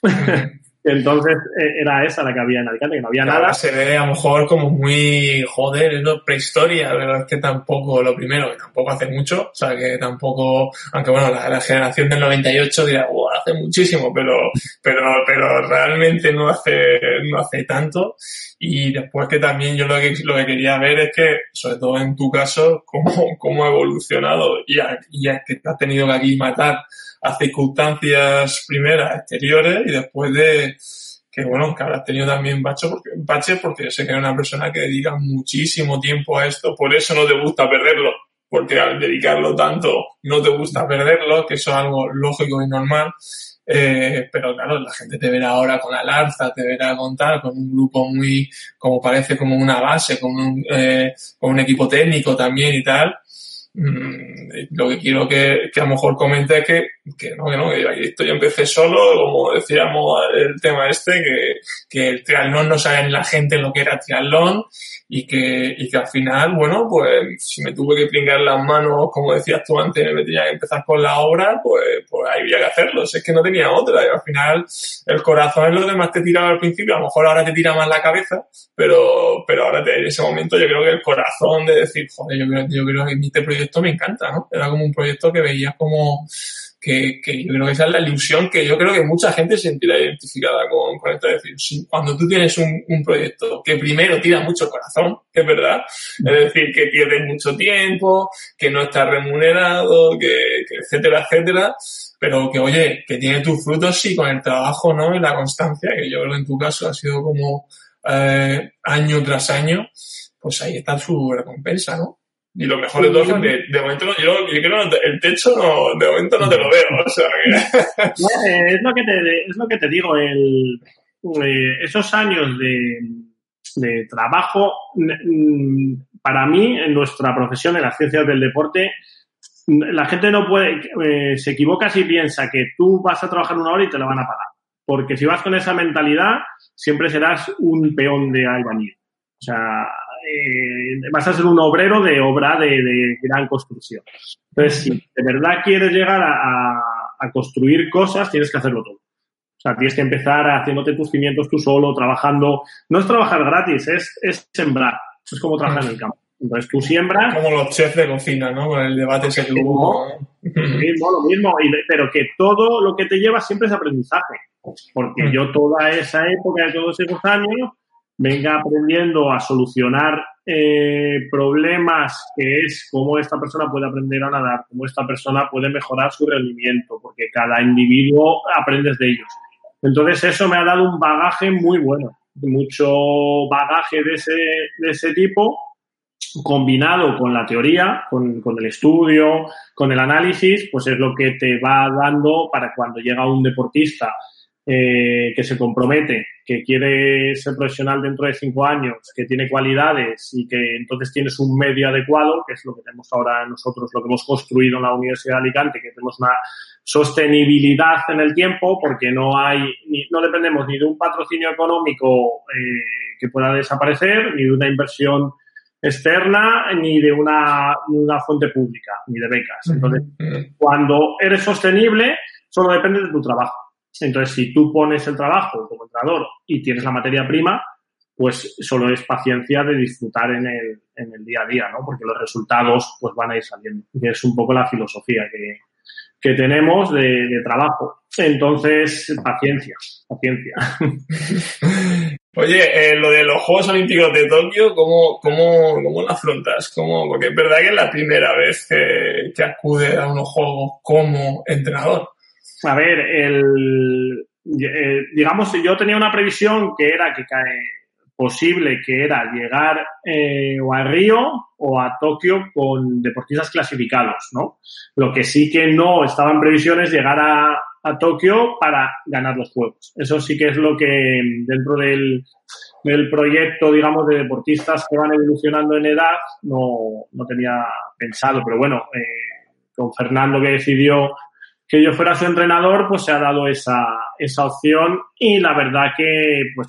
Entonces eh, era esa la que había en Alicante, que no había nada. se ve a lo mejor como muy, joder, es lo prehistoria, pero es que tampoco, lo primero, que tampoco hace mucho, o sea, que tampoco, aunque bueno, la, la generación del 98 dirá, wow, hace muchísimo, pero, pero, pero realmente no hace, no hace tanto. Y después que también yo lo que, lo que quería ver es que, sobre todo en tu caso, cómo, cómo ha evolucionado y a, y a que te has tenido que aquí matar a circunstancias primeras exteriores y después de que bueno, que habrás tenido también bache porque, bache porque sé que eres una persona que dedica muchísimo tiempo a esto, por eso no te gusta perderlo, porque al dedicarlo tanto no te gusta perderlo, que eso es algo lógico y normal. Eh, pero claro, la gente te verá ahora con Alarza, te verá con tal, con un grupo muy, como parece como una base, con un, eh, con un equipo técnico también y tal. Mm, lo que quiero que, a lo mejor comente es que, que no, que no, que esto yo empecé solo, como decíamos el tema este, que, que el triatlón no sabía ni la gente lo que era triatlón y que, y que al final, bueno, pues si me tuve que pringar las manos, como decías tú antes, me tenía que empezar con la obra, pues, pues ahí había que hacerlo, si es que no tenía otra y al final el corazón es lo que más te tiraba al principio, a lo mejor ahora te tira más la cabeza, pero, pero ahora en ese momento yo creo que el corazón de decir, joder, yo creo, yo creo que este proyecto me encanta, ¿no? Era como un proyecto que veías como, que, que, yo creo que esa es la ilusión que yo creo que mucha gente se sentirá identificada con, con esto. Es decir, cuando tú tienes un, un, proyecto que primero tira mucho corazón, que es verdad, es decir, que pierdes mucho tiempo, que no está remunerado, que, que etcétera, etcétera, pero que oye, que tiene tus frutos sí con el trabajo, ¿no? Y la constancia, que yo creo que en tu caso ha sido como eh, año tras año, pues ahí está su recompensa, ¿no? Y lo mejor de todo es que de, momento no, yo, yo creo que el techo no, de momento no te lo veo. O sea que... es, lo que te, es lo que te digo, el, eh, esos años de, de trabajo, para mí, en nuestra profesión, en las ciencias del deporte, la gente no puede, eh, se equivoca si piensa que tú vas a trabajar una hora y te la van a pagar. Porque si vas con esa mentalidad, siempre serás un peón de albañil. O sea, eh, vas a ser un obrero de obra de, gran construcción. Entonces, si de verdad quieres llegar a, construir cosas, tienes que hacerlo todo. O sea, tienes que empezar haciéndote tus cimientos tú solo, trabajando. No es trabajar gratis, es, es sembrar. Es como trabajar en el campo. Entonces tú siembras. Como los chefs de cocina, ¿no? Con el debate ese que hubo. Lo mismo, lo mismo. pero que todo lo que te lleva siempre es aprendizaje. Porque mm. yo toda esa época de todos esos años venga aprendiendo a solucionar eh, problemas que es cómo esta persona puede aprender a nadar, cómo esta persona puede mejorar su rendimiento, porque cada individuo aprendes de ellos. Entonces eso me ha dado un bagaje muy bueno, mucho bagaje de ese, de ese tipo combinado con la teoría, con, con, el estudio, con el análisis, pues es lo que te va dando para cuando llega un deportista eh, que se compromete, que quiere ser profesional dentro de cinco años, que tiene cualidades y que entonces tienes un medio adecuado, que es lo que tenemos ahora nosotros, lo que hemos construido en la Universidad de Alicante, que tenemos una sostenibilidad en el tiempo porque no hay, ni, no dependemos ni de un patrocinio económico eh, que pueda desaparecer, ni de una inversión externa, ni de una, una fuente pública, ni de becas. Entonces, cuando eres sostenible, solo depende de tu trabajo. Entonces, si tú pones el trabajo como entrenador y tienes la materia prima, pues solo es paciencia de disfrutar en el, en el día a día, ¿no? Porque los resultados pues van a ir saliendo. Y es un poco la filosofía que, tenemos de, de, trabajo. Entonces, paciencia, paciencia. Oye, eh, lo de los Juegos Olímpicos de Tokio, ¿cómo, cómo, cómo lo afrontas? ¿Cómo? Porque es verdad que es la primera vez que, que acude a unos Juegos como entrenador. A ver, el, eh, digamos, yo tenía una previsión que era que cae posible que era llegar eh, o a Río o a Tokio con deportistas clasificados, ¿no? Lo que sí que no estaba en previsión es llegar a, a Tokio para ganar los Juegos. Eso sí que es lo que dentro del, del proyecto, digamos, de deportistas que van evolucionando en edad no, no tenía pensado, pero bueno, eh, con Fernando que decidió que yo fuera su entrenador, pues se ha dado esa, esa opción y la verdad que, pues,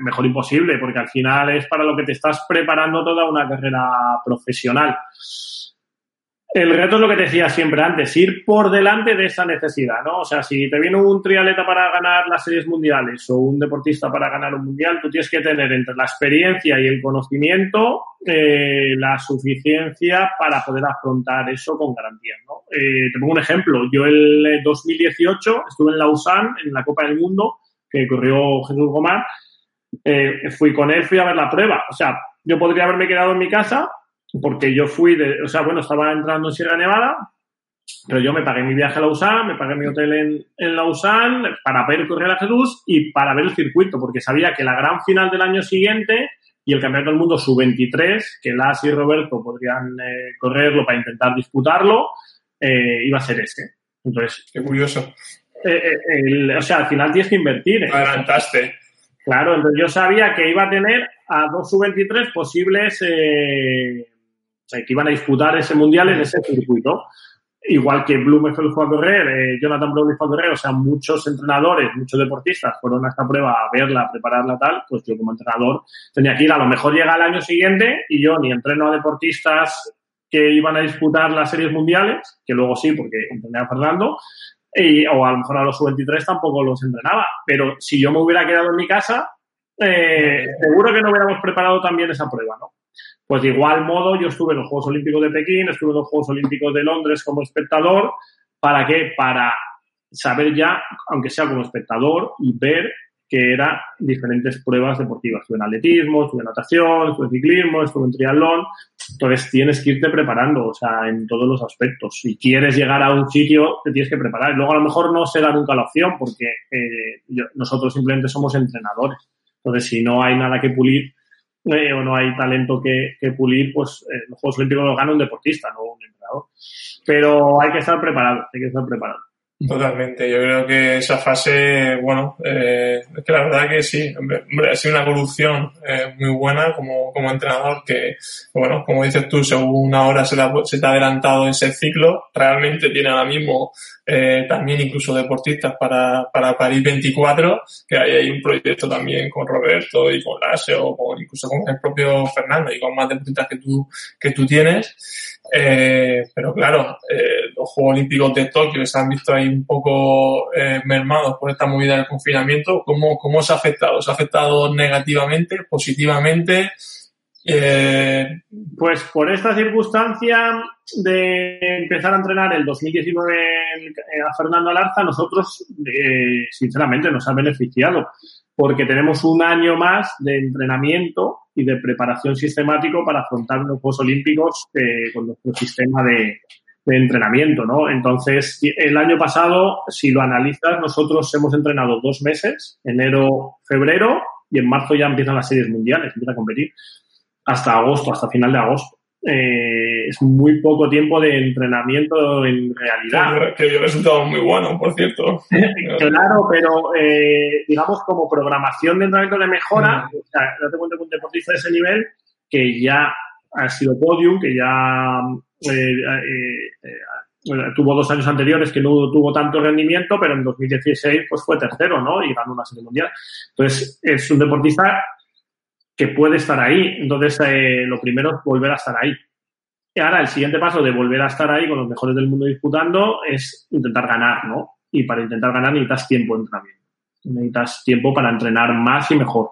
mejor imposible, porque al final es para lo que te estás preparando toda una carrera profesional. El reto es lo que te decía siempre antes, ir por delante de esa necesidad, ¿no? O sea, si te viene un trialeta para ganar las series mundiales o un deportista para ganar un mundial, tú tienes que tener entre la experiencia y el conocimiento eh, la suficiencia para poder afrontar eso con garantía. Eh, te pongo un ejemplo. Yo el 2018 estuve en Lausanne, en la Copa del Mundo, que corrió Jesús Gomar. Eh, fui con él, fui a ver la prueba. O sea, yo podría haberme quedado en mi casa porque yo fui de, o sea, bueno, estaba entrando en Sierra Nevada, pero yo me pagué mi viaje a Lausanne, me pagué mi hotel en, en Lausanne para ver correr a Jesús y para ver el circuito, porque sabía que la gran final del año siguiente y el Campeonato del Mundo Sub-23, que Las y Roberto podrían eh, correrlo para intentar disputarlo, eh, iba a ser este. Entonces, qué curioso. Eh, o sea, al final tienes que invertir. Adelantaste. Claro, entonces yo sabía que iba a tener a dos sub-23 posibles que iban a disputar ese mundial en ese circuito. Igual que Blumenfeld fue a correr, eh, Jonathan Browley fue a correr, o sea, muchos entrenadores, muchos deportistas fueron a esta prueba a verla, a prepararla tal, pues yo como entrenador tenía que ir, a lo mejor llega el año siguiente y yo ni entreno a deportistas que iban a disputar las series mundiales, que luego sí, porque entrené a Fernando, y, o a lo mejor a los sub-23 tampoco los entrenaba, pero si yo me hubiera quedado en mi casa, eh, seguro que no hubiéramos preparado también esa prueba, ¿no? Pues de igual modo, yo estuve en los Juegos Olímpicos de Pekín, estuve en los Juegos Olímpicos de Londres como espectador ¿Para qué? Para saber ya, aunque sea como espectador, y ver que eran diferentes pruebas deportivas. Estuve en atletismo, estuve en natación, estuve en ciclismo, estuve en triatlón. Entonces tienes que irte preparando, o sea, en todos los aspectos. Si quieres llegar a un sitio, te tienes que preparar. Luego a lo mejor no será nunca la opción porque eh, nosotros simplemente somos entrenadores. Entonces, si no hay nada que pulir eh, o no hay talento que, pulir, pues eh, los Juegos Olímpicos los gana un deportista, no un entrenador. Pero hay que estar preparado, hay que estar preparado. Totalmente, yo creo que esa fase, bueno, eh, es que la verdad que sí, hombre, ha sido una evolución eh, muy buena como, como entrenador que, bueno, como dices tú, según ahora se, se te ha adelantado ese ciclo, realmente tiene ahora mismo eh, también incluso deportistas para, para París 24, que hay, hay un proyecto también con Roberto y con Lase o con, incluso con el propio Fernando y con más deportistas que tú, que tú tienes. Eh, pero claro, eh, Juegos Olímpicos de Tokio se han visto ahí un poco eh, mermados por esta movida del confinamiento. ¿Cómo, ¿Cómo se ha afectado? ¿Se ha afectado negativamente, positivamente? Eh, pues por esta circunstancia de empezar a entrenar el 2019 a Fernando Alarza, nosotros, eh, sinceramente, nos ha beneficiado porque tenemos un año más de entrenamiento y de preparación sistemático para afrontar los Juegos Olímpicos eh, con nuestro sistema de, de, entrenamiento, ¿no? Entonces, el año pasado, si lo analizas, nosotros hemos entrenado dos meses, enero, febrero, y en marzo ya empiezan las series mundiales, empieza a competir, hasta agosto, hasta final de agosto eh, es muy poco tiempo de entrenamiento en realidad. Que dio resultados muy buenos, por cierto. claro, pero eh, digamos como programación de entrenamiento de mejora, mm. o sea, date cuenta que un deportista de ese nivel que ya ha sido podium, que ya tuvo dos años anteriores que no tuvo tanto rendimiento, pero en 2016 pues fue tercero, ¿no? Y ganó una serie mundial. Entonces, es un deportista que puede estar ahí. Entonces, eh, lo primero es volver a estar ahí. Y ahora, el siguiente paso de volver a estar ahí con los mejores del mundo disputando es intentar ganar, ¿no? Y para intentar ganar necesitas tiempo de entrenamiento. Necesitas tiempo para entrenar más y mejor.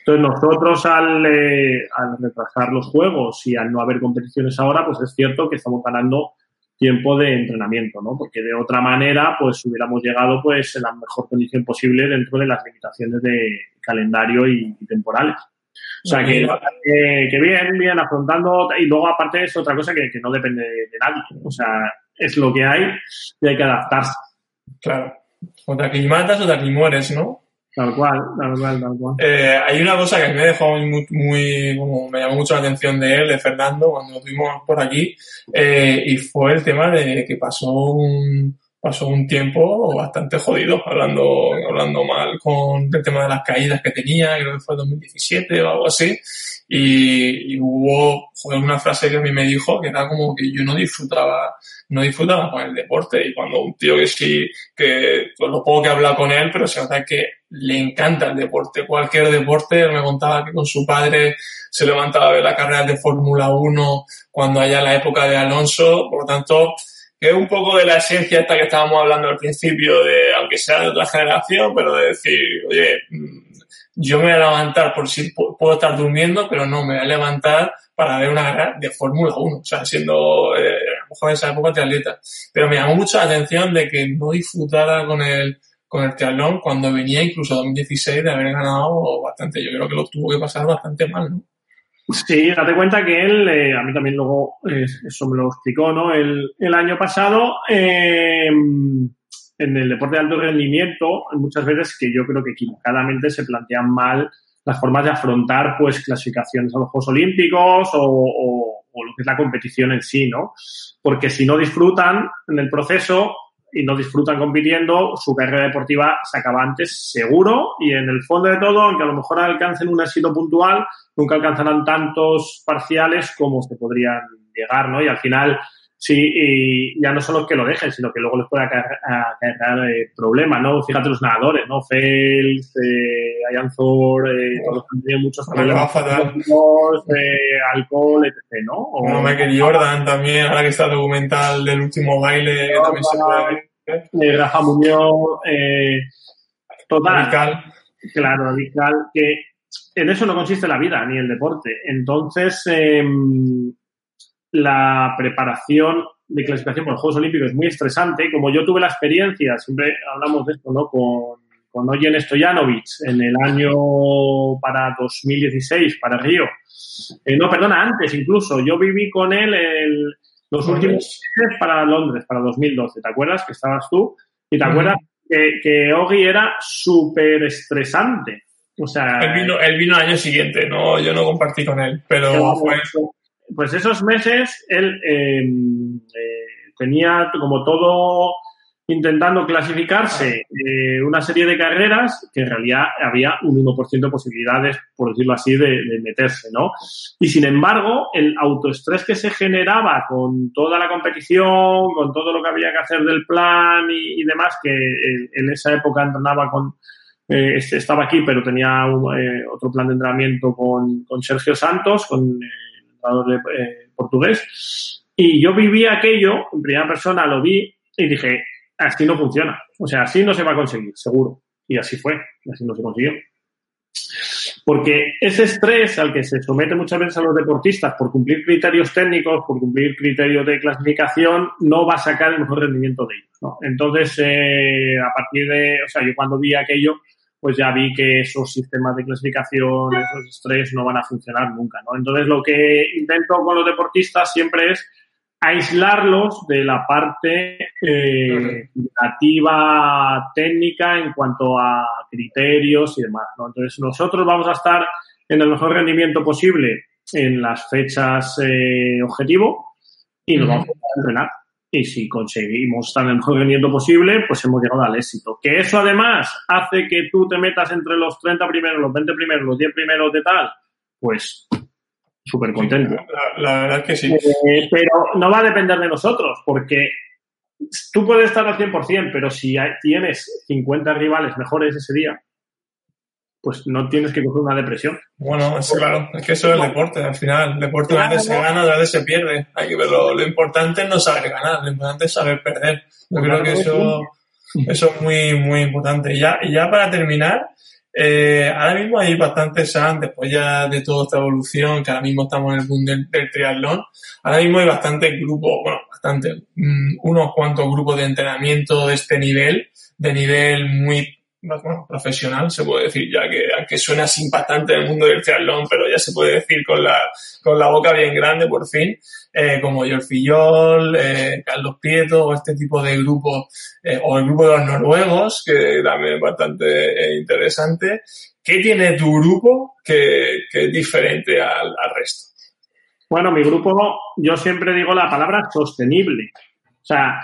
Entonces, nosotros al, eh, al retrasar los juegos y al no haber competiciones ahora, pues es cierto que estamos ganando tiempo de entrenamiento, ¿no? Porque de otra manera, pues hubiéramos llegado pues en la mejor condición posible dentro de las limitaciones de calendario y, y temporales. O sea, que, que, bien, bien, afrontando. Y luego, aparte, es otra cosa que, que no depende de, nadie. O sea, es lo que hay y hay que adaptarse. Claro. Otra que matas, otra que mueres, ¿no? Tal cual, tal cual, tal cual. Eh, hay una cosa que me dejó muy, muy como me llamó mucho la atención de él, de Fernando, cuando lo tuvimos por aquí, eh, y fue el tema de que pasó un, pasó un tiempo bastante jodido, hablando, hablando mal con el tema de las caídas que tenía, creo que fue 2017 o algo así, y, y, hubo joder, una frase que a mí me dijo que era como que yo no disfrutaba, no disfrutaba con el deporte, y cuando un tío que sí, que pues lo poco que con él, pero se nota que le encanta el deporte, cualquier deporte, me contaba que con su padre se levantaba a ver la carrera de Fórmula 1 cuando haya la época de Alonso, por lo tanto, que es un poco de la esencia esta que estábamos hablando al principio, de aunque sea de otra generación, pero de decir, oye, mm, yo me voy a levantar por si puedo estar durmiendo, pero no, me voy a levantar para ver una carrera de Fórmula 1, o sea, siendo eh, a lo mejor en esa época triatleta. Pero me llamó mucho la atención de que no disfrutara con el, con el triatlón cuando venía incluso 2016 de haber ganado bastante. Yo creo que lo tuvo que pasar bastante mal, ¿no? Sí, date cuenta que él, eh, a mí también luego eh, eso me lo explicó, ¿no? El, el año pasado, eh, en el deporte de alto rendimiento, muchas veces que yo creo que equivocadamente se plantean mal las formas de afrontar, pues, clasificaciones a los Juegos Olímpicos o, o, o lo que es la competición en sí, ¿no? Porque si no disfrutan en el proceso, y no disfrutan compitiendo, su carrera deportiva se acaba antes seguro y en el fondo de todo, aunque a lo mejor alcancen un éxito puntual, nunca alcanzarán tantos parciales como se podrían llegar, ¿no? Y al final, sí, y ya no son los que lo dejen, sino que luego les puede acarrear eh, problemas, ¿no? Fíjate los nadadores, ¿no? Fels, eh, Ayanzor, eh, todos han tenido muchos problemas. Eh, alcohol, etc., ¿no? O, no, Michael Jordan también, ahora que está el documental del último baile, que también se puede... Eh, Rafa Muñoz, eh, total. Radical. Claro, radical, que en eso no consiste la vida ni el deporte. Entonces, eh, la preparación de clasificación por los Juegos Olímpicos es muy estresante. Como yo tuve la experiencia, siempre hablamos de esto, ¿no? Con, con Oyen Stojanovic en el año para 2016, para Río. Eh, no, perdona, antes incluso. Yo viví con él el, los últimos meses para Londres, para 2012. ¿Te acuerdas que estabas tú? Y te acuerdas que, que Ogi era súper estresante. O sea, él vino, él vino al año siguiente, no, yo no compartí con él, pero fue, pues esos meses él eh, eh, tenía como todo intentando clasificarse eh, una serie de carreras que en realidad había un 1% de posibilidades, por decirlo así, de, de, meterse, ¿no? Y sin embargo, el autoestrés que se generaba con toda la competición, con todo lo que había que hacer del plan y, y demás, que en, en, esa época entrenaba con, eh, estaba aquí, pero tenía un, eh, otro plan de entrenamiento con, con Sergio Santos, con el entrenador de, eh, portugués, y yo viví aquello, en primera persona lo vi y dije, así no funciona. O sea, así no se va a conseguir, seguro. Y así fue, así no se consiguió. Porque ese estrés al que se somete muchas veces a los deportistas por cumplir criterios técnicos, por cumplir criterios de clasificación, no va a sacar el mejor rendimiento de ellos. Entonces, eh, a partir de, o sea, yo cuando vi aquello, pues ya vi que esos sistemas de clasificación, esos estrés no van a funcionar nunca. ¿no? Entonces, lo que intento con los deportistas siempre es aislarlos de la parte eh, nativa técnica en cuanto a criterios y demás. ¿no? Entonces, nosotros vamos a estar en el mejor rendimiento posible en las fechas eh, objetivo y nos vamos a entrenar. Y si conseguimos estar en el mejor rendimiento posible, pues hemos llegado al éxito. Que eso además hace que tú te metas entre los 30 primeros, los 20 primeros, los 10 primeros de tal, pues súper contento. La, la, verdad que sí. Eh, pero no va a depender de nosotros, porque tú puedes estar al 100%, pero si hay, tienes 50 rivales mejores ese día, pues no tienes que coger una depresión. Bueno, es claro, es que eso es el deporte, al final. El deporte a veces se gana, a veces se pierde. Hay que verlo. Lo importante es no saber ganar, lo importante es saber perder. Yo creo que eso, eso es muy, muy importante. Y ya, y ya para terminar, eh, ahora mismo hay bastantes SAN, después ya de toda esta evolución, que ahora mismo estamos en el mundo del, del triatlón, ahora mismo hay bastantes grupos, bueno, bastante, mmm, unos cuantos grupos de entrenamiento de este nivel, de nivel muy bueno, profesional, se puede decir, ya que aunque suena así impactante en el mundo del triatlón, pero ya se puede decir con la, con la boca bien grande, por fin, eh, como George Fillol, eh, Carlos Prieto, o este tipo de grupos, eh, o el grupo de los noruegos, que también es bastante eh, interesante. ¿Qué tiene tu grupo que, que es diferente al resto? Bueno, mi grupo, yo siempre digo la palabra sostenible. O sea,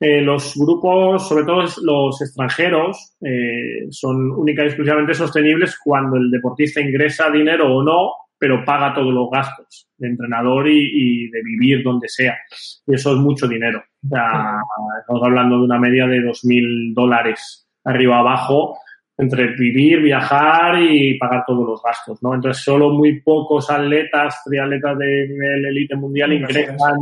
eh, los grupos, sobre todo los extranjeros, eh, son única y exclusivamente sostenibles cuando el deportista ingresa dinero o no, pero paga todos los gastos de entrenador y, y de vivir donde sea. Y eso es mucho dinero. O sea, estamos hablando de una media de 2.000 dólares arriba abajo entre vivir, viajar y pagar todos los gastos, ¿no? Entonces, solo muy pocos atletas, triatletas de nivel elite mundial ingresan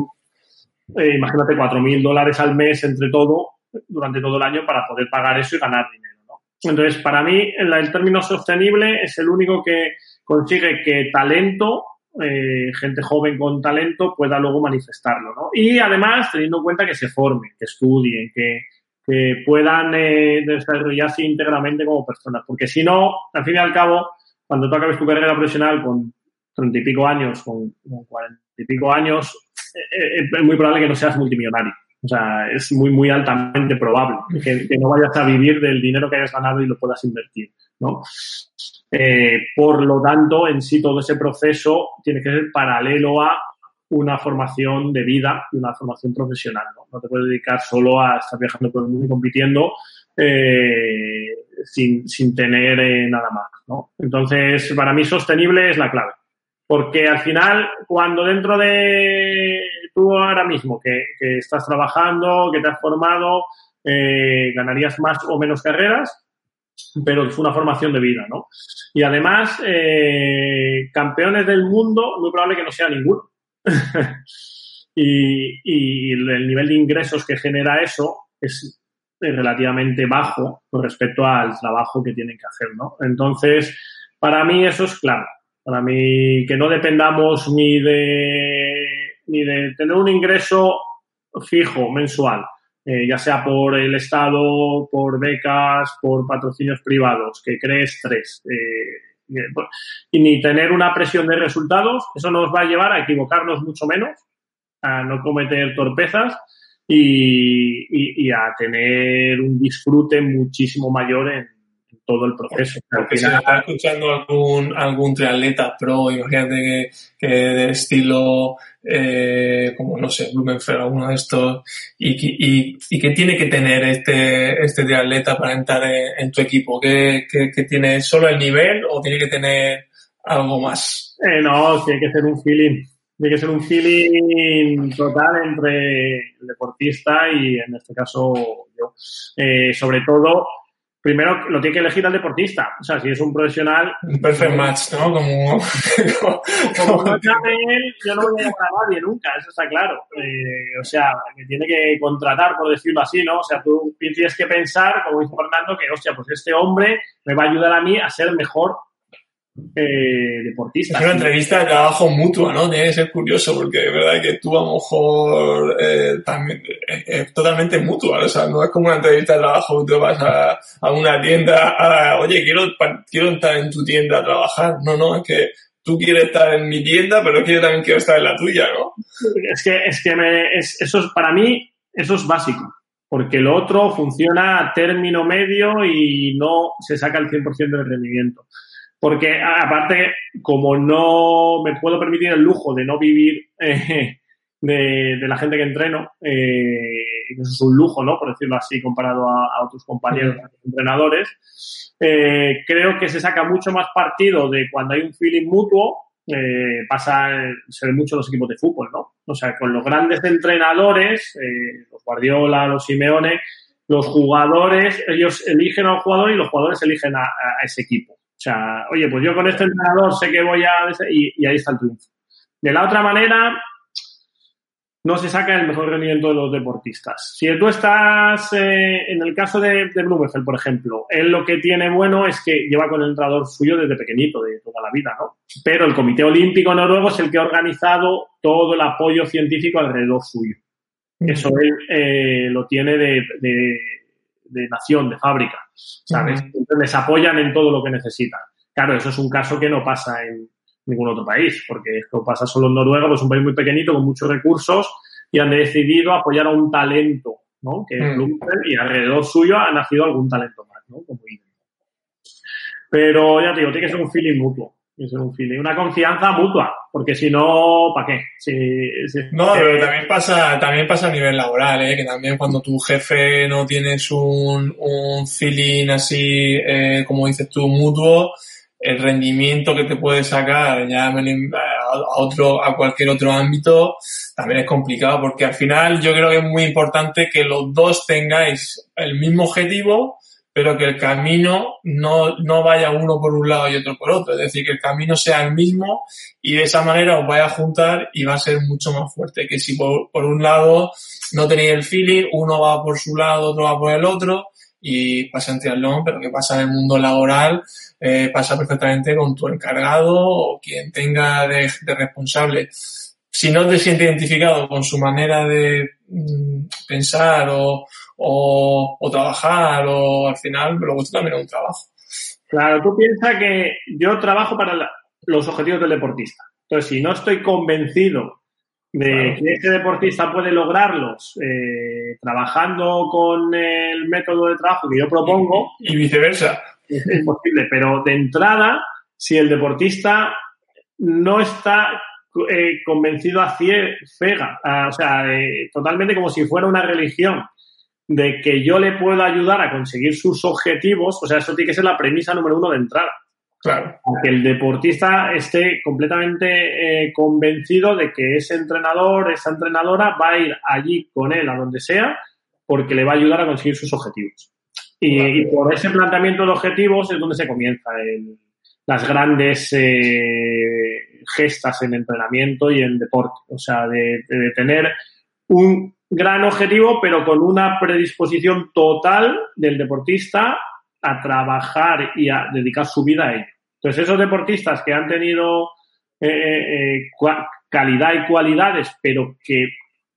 eh, imagínate, 4.000 dólares al mes entre todo, durante todo el año para poder pagar eso y ganar dinero. ¿no? Entonces, para mí, el, término sostenible es el único que consigue que talento, eh, gente joven con talento, pueda luego manifestarlo. ¿no? Y además, teniendo en cuenta que se formen, que estudien, que, que puedan eh, desarrollarse íntegramente como personas. Porque si no, al fin y al cabo, cuando tú acabes tu carrera profesional con treinta y pico años, con cuarenta y pico años, es muy probable que no seas multimillonario. O sea, es muy, muy altamente probable que, no vayas a vivir del dinero que hayas ganado y lo puedas invertir, ¿no? Eh, por lo tanto, en sí todo ese proceso tiene que ser paralelo a una formación de vida y una formación profesional, ¿no? Te puedes dedicar solo a estar viajando por el mundo y compitiendo eh, sin, sin tener eh, nada más, ¿no? Entonces, para mí sostenible es la clave. Porque al final, cuando dentro de tú ahora mismo que, estás trabajando, que te has formado, eh, ganarías más o menos carreras, pero es una formación de vida, ¿no? Y además, eh, campeones del mundo, muy probable que no sea ninguno. y, y el nivel de ingresos que genera eso es relativamente bajo con respecto al trabajo que tienen que hacer, ¿no? Entonces, para mí eso es claro. Para mí, que no dependamos ni de ni de tener un ingreso fijo mensual, eh, ya sea por el Estado, por becas, por patrocinios privados, que cree estrés. Eh, y ni tener una presión de resultados, eso nos va a llevar a equivocarnos mucho menos, a no cometer torpezas y, y a tener un disfrute muchísimo mayor en, todo el proceso. Porque si está escuchando algún, algún triatleta pro, imagínate que, que de estilo, eh, como no sé, Blumenfeld, alguno de estos, y, y, y que tiene que tener este, este triatleta para entrar en, tu equipo, que, que, tiene solo el nivel o tiene que tener algo más. Eh, no, tiene que ser un feeling. Tiene que ser un feeling total entre el deportista y en este caso yo. Eh, sobre todo, primero lo tiene que elegir al deportista. O sea, si es un profesional. Un perfect match, ¿no? Como. como no llame él, yo no voy a llamar a nadie nunca, eso está claro. Eh, o sea, me tiene que contratar, por decirlo así, ¿no? O sea, tú tienes que pensar, como dice Fernando, que, hostia, pues este hombre me va a ayudar a mí a ser mejor eh, deportista. Es una entrevista de trabajo mutua, ¿no? Tiene que ser curioso porque es verdad que tú a lo mejor eh, también eh, es, totalmente mutua, o sea, no es como una entrevista de trabajo, tú vas a, a una tienda, a, oye, quiero, quiero entrar en tu tienda a trabajar. No, no, es que tú quieres estar en mi tienda, pero yo también quiero estar en la tuya, ¿no? Es que, es que me, es, eso es, para mí, eso es básico. Porque lo otro funciona a término medio y no se saca el 100% del rendimiento porque aparte, como no me puedo permitir el lujo de no vivir eh, de, la gente que entreno, eh, eso es un lujo, ¿no? Por decirlo así, comparado a, otros compañeros entrenadores, eh, creo que se saca mucho más partido de cuando hay un feeling mutuo, eh, pasa, se ve mucho los equipos de fútbol, ¿no? O sea, con los grandes entrenadores, los Guardiola, los Simeone, los jugadores, ellos eligen a un jugador y los jugadores eligen a ese equipo. O sea, oye, pues yo con este entrenador sé que voy a... Y, ahí está el triunfo. De la otra manera, no se saca el mejor rendimiento de los deportistas. Si tú estás, eh, en el caso de, de Blumenfeld, por ejemplo, él lo que tiene bueno es que lleva con el entrenador suyo desde pequeñito, de toda la vida, ¿no? Pero el Comité Olímpico Noruego es el que ha organizado todo el apoyo científico alrededor suyo. Eso él eh, lo tiene de, de nación, de fábrica, ¿sabes? Entonces les apoyan en todo lo que necesitan. Claro, eso es un caso que no pasa en ningún otro país, porque esto pasa solo en Noruega, pues es un país muy pequeñito con muchos recursos y han decidido apoyar a un talento, ¿no? Que es mm. y alrededor suyo ha nacido algún talento más, ¿no? Pero ya te digo, tiene que ser un feeling mutuo es un feeling, una confianza mutua, porque si no, ¿para qué? no, pero también pasa, también pasa a nivel laboral, ¿eh? que también cuando tu jefe no tienes un, un feeling así, eh, como dices tú, mutuo, el rendimiento que te puede sacar ya a otro, a cualquier otro ámbito, también es complicado, porque al final yo creo que es muy importante que los dos tengáis el mismo objetivo, pero que el camino no, no vaya uno por un lado y otro por otro. Es decir, que el camino sea el mismo y de esa manera os vaya a juntar y va a ser mucho más fuerte que si por, por un lado no tenéis el feeling, uno va por su lado, otro va por el otro y pasa en triatlón, pero que pasa en el mundo laboral, eh, pasa perfectamente con tu encargado o quien tenga de, de responsable si no te sientes identificado con su manera de mm, pensar o, o, trabajar o al final me lo gusta también un trabajo. Claro, tú piensas que yo trabajo para los objetivos del deportista. Entonces, si no estoy convencido de que ese deportista puede lograrlos eh, trabajando con el método de trabajo que yo propongo. Y, viceversa. Es imposible, pero de entrada, si el deportista no está eh, convencido a ciega, o sea, eh, totalmente como si fuera una religión, de que yo le puedo ayudar a conseguir sus objetivos, o sea, eso tiene que ser la premisa número uno de entrada. Claro. Que el deportista esté completamente eh, convencido de que ese entrenador, esa entrenadora va a ir allí con él a donde sea porque le va a ayudar a conseguir sus objetivos. Y, por ese planteamiento de objetivos es donde se comienza las grandes eh, gestas en entrenamiento y en deporte. O sea, de tener un gran objetivo, pero con una predisposición total del deportista a trabajar y a dedicar su vida a ello. Entonces, esos deportistas que han tenido eh, eh, calidad y cualidades, pero que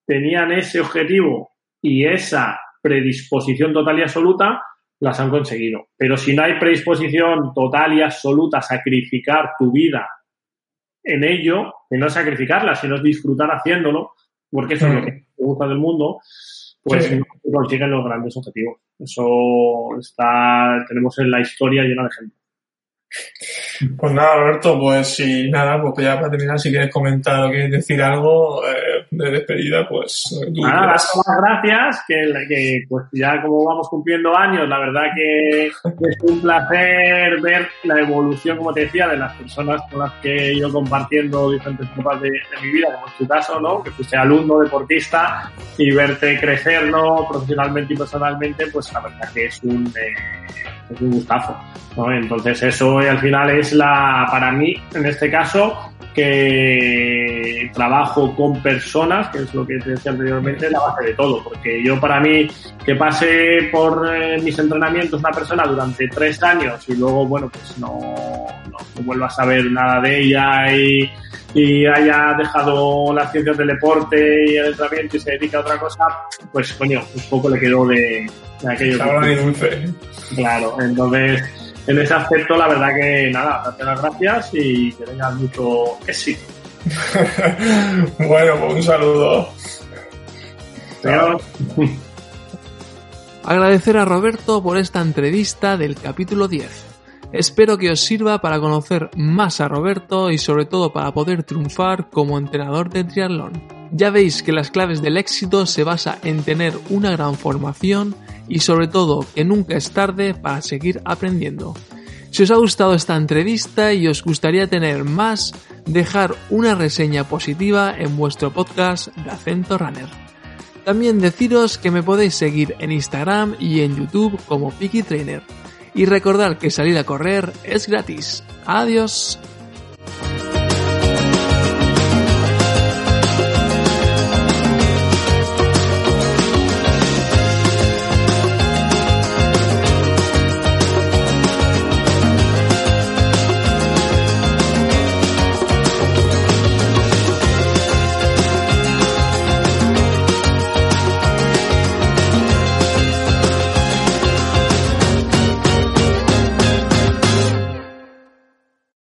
tenían ese objetivo y esa predisposición total y absoluta, las han conseguido. Pero si no hay predisposición total y absoluta a sacrificar tu vida en ello, que no sacrificarla, sino disfrutar haciéndolo, porque eso es lo que te gusta del mundo, pues no consiguen los grandes objetivos. Eso está, tenemos en la historia llena de ejemplos. Pues nada, Roberto, pues si nada, pues ya para terminar, si quieres comentar o quieres decir algo eh, de despedida, pues... Nada, las gracias, que, que, pues ya como vamos cumpliendo años, la verdad que es un placer ver la evolución, como te decía, de las personas con las que he ido compartiendo diferentes etapas de, mi vida, como en tu caso, ¿no? Que fuiste alumno, deportista, y verte crecer, ¿no? Profesionalmente y personalmente, pues la verdad que es un... Eh, es un gustazo. ¿no? Entonces eso al final es la, para mí, en este caso, que trabajo con personas, que es lo que te decía anteriormente, la base de todo, porque yo para mí que pase por eh, mis entrenamientos una persona durante tres años y luego, bueno, pues no, no, no vuelva a saber nada de ella y, y haya dejado las ciencias del deporte y el entrenamiento y se dedica a otra cosa, pues coño, un poco le quedó de, de aquello. dulce. Claro, entonces en ese aspecto la verdad que nada, darte las gracias y que tengas mucho éxito. bueno, pues un saludo. Agradecer a Roberto por esta entrevista del capítulo 10. Espero que os sirva para conocer más a Roberto y sobre todo para poder triunfar como entrenador de triatlón. Ya veis que las claves del éxito se basa en tener una gran formación y sobre todo que nunca es tarde para seguir aprendiendo. Si os ha gustado esta entrevista y os gustaría tener más, dejar una reseña positiva en vuestro podcast de Acento Runner. También deciros que me podéis seguir en Instagram y en YouTube como Piki Trainer y recordar que salir a correr es gratis. Adiós.